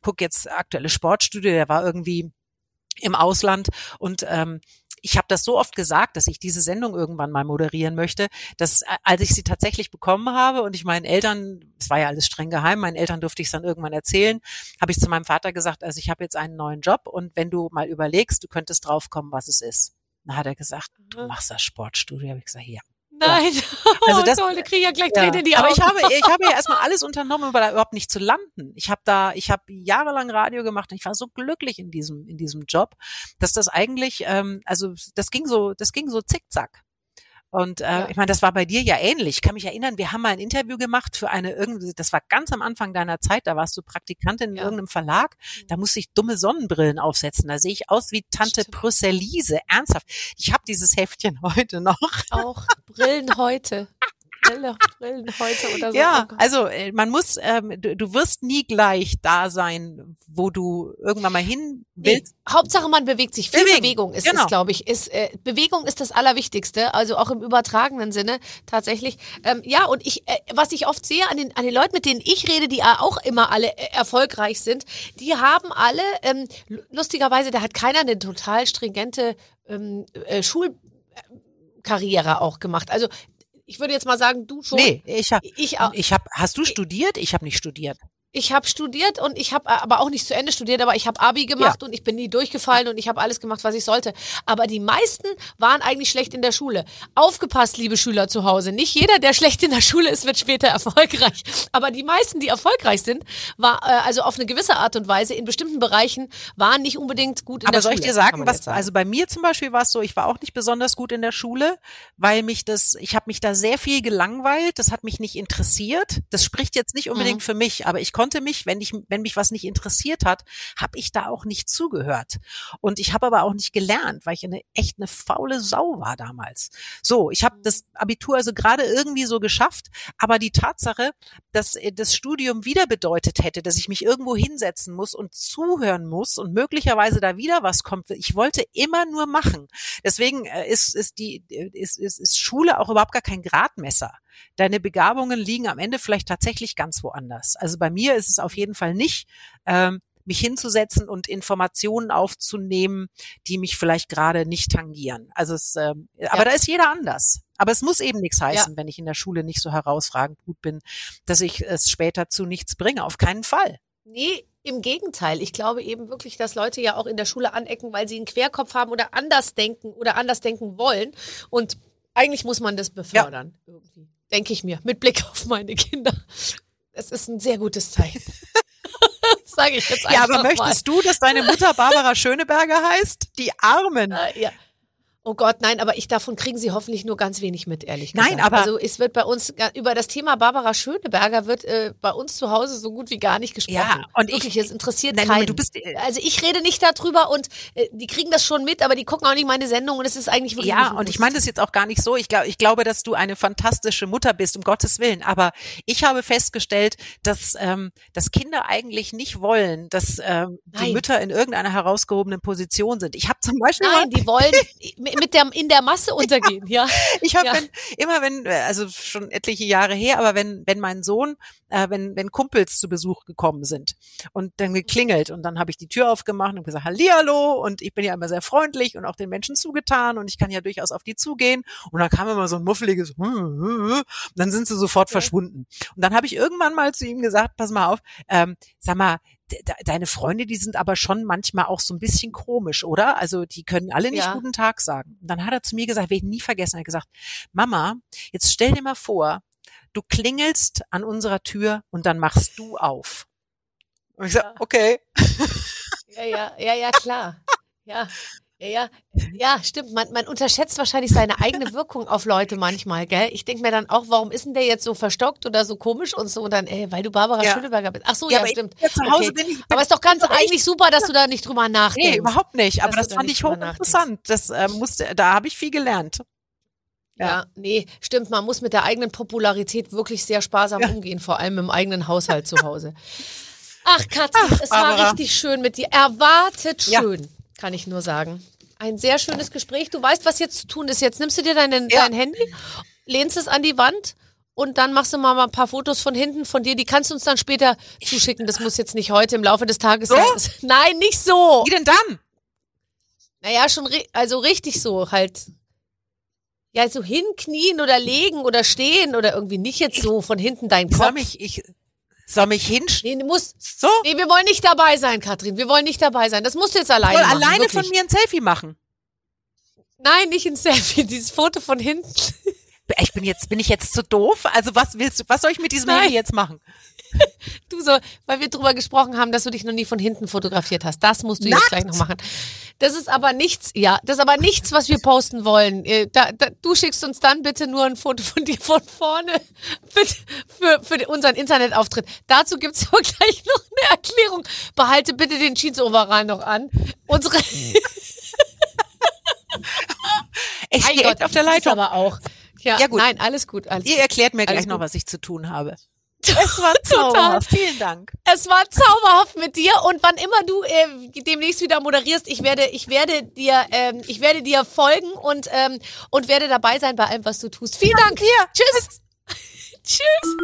gucke jetzt aktuelle Sportstudio, der war irgendwie im Ausland und ähm, ich habe das so oft gesagt, dass ich diese Sendung irgendwann mal moderieren möchte, dass äh, als ich sie tatsächlich bekommen habe und ich meinen Eltern, es war ja alles streng geheim, meinen Eltern durfte ich es dann irgendwann erzählen, habe ich zu meinem Vater gesagt, also ich habe jetzt einen neuen Job und wenn du mal überlegst, du könntest draufkommen, was es ist. Dann hat er gesagt, du machst das Sportstudio. Habe ich gesagt, ja. Nein. *laughs* Also oh, das- toll, da kriege ich ja gleich Ja. Tränen in die Augen. Aber ich habe, ich habe ja erstmal *laughs* alles unternommen, um da überhaupt nicht zu landen. Ich habe da, ich habe jahrelang Radio gemacht und ich war so glücklich in diesem, in diesem Job, dass das eigentlich, ähm, also das ging so, das ging so zickzack. Und äh, Ja. ich meine, das war bei dir ja ähnlich. Ich kann mich erinnern, wir haben mal ein Interview gemacht für eine irgendwie, das war ganz am Anfang deiner Zeit, da warst du Praktikantin in Ja. irgendeinem Verlag. Da musste ich dumme Sonnenbrillen aufsetzen. Da sehe ich aus wie Tante. Brüsselise. Ernsthaft. Ich habe dieses Heftchen *laughs* heute noch. auch Brillen heute. Brille, Brillen heute oder so. Ja, Oh also äh, man muss, ähm, du, du wirst nie gleich da sein, wo du irgendwann mal hin Nee, willst. Hauptsache man bewegt sich. Viel Bewegen, Bewegung ist genau. es, glaube ich. Ist, äh, Bewegung ist das Allerwichtigste, also auch im übertragenen Sinne tatsächlich. Ähm, ja, und ich, äh, was ich oft sehe an den, an den Leuten, mit denen ich rede, die auch immer alle äh, erfolgreich sind, die haben alle, ähm, lu- lustigerweise, da hat keiner eine total stringente ähm, äh, Schulkarriere auch gemacht. Also ich würde jetzt mal sagen, du schon. Nee, ich habe, Ich auch. ich habe, hast du studiert? Ich habe nicht studiert. Ich habe studiert und ich habe aber auch nicht zu Ende studiert, aber ich habe Abi gemacht und ich bin nie durchgefallen und ich habe alles gemacht, was ich sollte. Aber die meisten waren eigentlich schlecht in der Schule. Aufgepasst, liebe Schüler zu Hause. Nicht jeder, der schlecht in der Schule ist, wird später *laughs* erfolgreich. Aber die meisten, die erfolgreich sind, war äh, also auf eine gewisse Art und Weise in bestimmten Bereichen waren nicht unbedingt gut in Aber der soll Schule. ich dir sagen, was, sagen. also bei mir zum Beispiel war es so, ich war auch nicht besonders gut in der Schule, weil mich das, ich habe mich da sehr viel gelangweilt, das hat mich nicht interessiert. Das spricht jetzt nicht unbedingt Mhm. für mich, aber ich konnte mich, wenn ich, wenn mich was nicht interessiert hat, habe ich da auch nicht zugehört. Und ich habe aber auch nicht gelernt, weil ich eine echt eine faule Sau war damals. So, ich habe das Abitur also gerade irgendwie so geschafft, aber die Tatsache, dass äh, das Studium wieder bedeutet hätte, dass ich mich irgendwo hinsetzen muss und zuhören muss und möglicherweise da wieder was kommt. Ich wollte immer nur machen. Deswegen äh, ist, ist die äh, ist, ist, ist Schule auch überhaupt gar kein Gradmesser. Deine Begabungen liegen am Ende vielleicht tatsächlich ganz woanders. Also bei mir ist es auf jeden Fall nicht, ähm, mich hinzusetzen und Informationen aufzunehmen, die mich vielleicht gerade nicht tangieren. Also es, ähm, aber da ist jeder anders. Aber es muss eben nichts heißen, wenn ich in der Schule nicht so herausragend gut bin, dass ich es später zu nichts bringe. Auf keinen Fall. Nee, im Gegenteil. Ich glaube eben wirklich, dass Leute ja auch in der Schule anecken, weil sie einen Querkopf haben oder anders denken oder anders denken wollen. Und eigentlich muss man das befördern. Irgendwie. Denke ich mir, mit Blick auf meine Kinder. Es ist ein sehr gutes Zeichen. *laughs* Sage ich jetzt einfach Ja, aber mal. möchtest du, dass deine Mutter Barbara Schöneberger heißt? Die Armen. Äh, ja. Oh Gott, nein, aber ich davon kriegen Sie hoffentlich nur ganz wenig mit, ehrlich Nein, gesagt. aber- also es wird bei uns über das Thema Barbara Schöneberger wird äh, bei uns zu Hause so gut wie gar nicht gesprochen. Ja, und ich- wirklich, es interessiert Nein, keinen. du bist, äh, also ich rede nicht darüber und äh, die kriegen das schon mit, aber die gucken auch nicht meine Sendung und es ist eigentlich wirklich Ja, und ich meine das jetzt auch gar nicht so. Ich glaube, ich glaube, dass du eine fantastische Mutter bist, um Gottes Willen. Aber ich habe festgestellt, dass, ähm, dass Kinder eigentlich nicht wollen, dass ähm, die Nein. Mütter in irgendeiner herausgehobenen Position sind. Ich habe zum Beispiel Nein, die wollen *laughs* mit der, in der Masse untergehen, ja. Ich habe Ja. immer wenn, äh, also schon etliche Jahre her, aber wenn, wenn mein Sohn, äh, wenn, wenn Kumpels zu Besuch gekommen sind und dann geklingelt und dann habe ich die Tür aufgemacht und gesagt, Hallihallo und ich bin ja immer sehr freundlich und auch den Menschen zugetan und ich kann ja durchaus auf die zugehen und dann kam immer so ein muffeliges hm, hm, hm, dann sind sie sofort Ja. verschwunden. Und dann habe ich irgendwann mal zu ihm gesagt, pass mal auf, ähm, sag mal, deine Freunde, die sind aber schon manchmal auch so ein bisschen komisch, oder? Also die können alle nicht Ja. guten Tag sagen. Und dann hat er zu mir gesagt, werde ich nie vergessen, er hat gesagt, Mama, jetzt stell dir mal vor, du klingelst an unserer Tür und dann machst du auf. Und ich Ja. okay. *laughs* Ja, ja, ja, ja, klar. Ja. Ja, ja, ja, stimmt. Man, man unterschätzt wahrscheinlich seine eigene *laughs* Wirkung auf Leute manchmal, gell? Ich denke mir dann auch, warum ist denn der jetzt so verstockt oder so komisch und so? Und dann, ey, weil du Barbara Ja. Schöneberger bist. Ach so, ja, ich- stimmt. Ja, zu Hause Okay. bin ich. Aber ist doch ganz bin eigentlich super, dass du da nicht drüber nachdenkst. Nee, überhaupt nicht. Aber das da fand ich hochinteressant. Das äh, musste, da habe ich viel gelernt. Ja. Ja. nee, stimmt. Man muss mit der eigenen Popularität wirklich sehr sparsam Ja. umgehen, vor allem im eigenen Haushalt zu Hause. Ach, Katrin, es war richtig schön mit dir. Erwartet Ja. schön, kann ich nur sagen. Ein sehr schönes Gespräch. Du weißt, was jetzt zu tun ist. Jetzt nimmst du dir deinen, Ja. dein Handy, lehnst es an die Wand und dann machst du mal ein paar Fotos von hinten von dir. Die kannst du uns dann später zuschicken. Das muss jetzt nicht heute im Laufe des Tages So? sein. *laughs* Nein, nicht so. Wie denn dann? Naja, schon, also richtig so halt. Ja, so hinknien oder legen oder stehen oder irgendwie nicht jetzt so von hinten dein Ich Kopf. mich, ich soll mich hinstellen. Nee, du musst, So? nee, wir wollen nicht dabei sein, Katrin. Wir wollen nicht dabei sein. Das musst du jetzt alleine machen. alleine wirklich. von mir ein Selfie machen. Nein, nicht ein Selfie, *laughs* dieses Foto von hinten. Ich bin jetzt, bin ich jetzt zu doof? Also was willst du, was soll ich mit diesem Nein. Handy jetzt machen? *laughs* Du so, weil wir drüber gesprochen haben, dass du dich noch nie von hinten fotografiert hast. Das musst du jetzt Nackt? gleich noch machen. Das ist aber nichts, ja, das ist aber nichts, was wir posten wollen. Äh, Da, da, du schickst uns dann bitte nur ein Foto von dir von vorne *laughs* bitte für, für unseren Internetauftritt. Dazu gibt's *laughs* aber gleich noch eine Erklärung. Behalte bitte den Jeans-Overall noch an. Unsere *laughs* Ich stehe auf der Leitung. aber auch. Ja, Ja, gut. nein, alles gut. Alles Ihr gut. erklärt mir Alles gleich noch, gut. was ich zu tun habe. *laughs* Es war Zauberhaft. Vielen Dank. Es war zauberhaft mit dir und wann immer du äh, demnächst wieder moderierst, ich werde, ich werde dir, ähm, ich werde dir folgen und ähm, und werde dabei sein bei allem, was du tust. Vielen Dank. Hier. Tschüss. *laughs* Tschüss.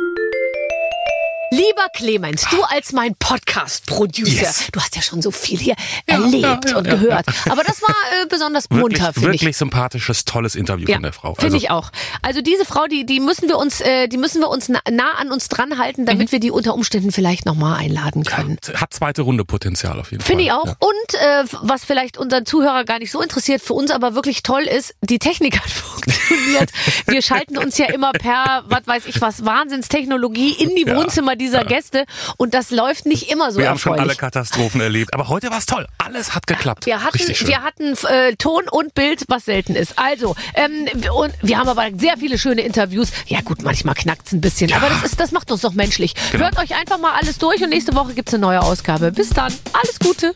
Lieber Clemens, du als mein Podcast-Producer, Yes. du hast ja schon so viel hier erlebt und gehört. Aber das war äh, besonders munter, finde ich. wirklich sympathisches, tolles Interview von der Frau. Finde Also, ich auch. Also diese Frau, die, die müssen wir uns, äh, die müssen wir uns nah, nah an uns dran halten, damit wir die unter Umständen vielleicht nochmal einladen können. hat zweite Runde Potenzial auf jeden Finde ich Fall. auch. Ja. Und äh, was vielleicht unseren Zuhörer gar nicht so interessiert, für uns aber wirklich toll ist, die Technik hat *laughs* funktioniert. Wir schalten uns ja immer per, was weiß ich was, Wahnsinnstechnologie in die Ja. Wohnzimmer dieser Gäste und das läuft nicht immer so Wir haben schon alle. Katastrophen erlebt, aber heute war es toll. Alles hat geklappt. Wir hatten, wir hatten äh, Ton und Bild, was selten ist. Also, ähm, und wir haben aber sehr viele schöne Interviews. Ja gut, manchmal knackt's ein bisschen, aber das, ist, das macht uns doch menschlich. Genau. Hört euch einfach mal alles durch und nächste Woche gibt's eine neue Ausgabe. Bis dann, alles Gute.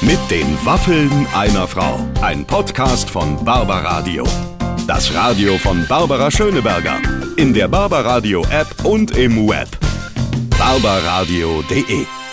Mit den Waffeln einer Frau. Ein Podcast von Barbaradio. Das Radio von Barbara Schöneberger. In der Barbaradio App und im Web. barbaradio.de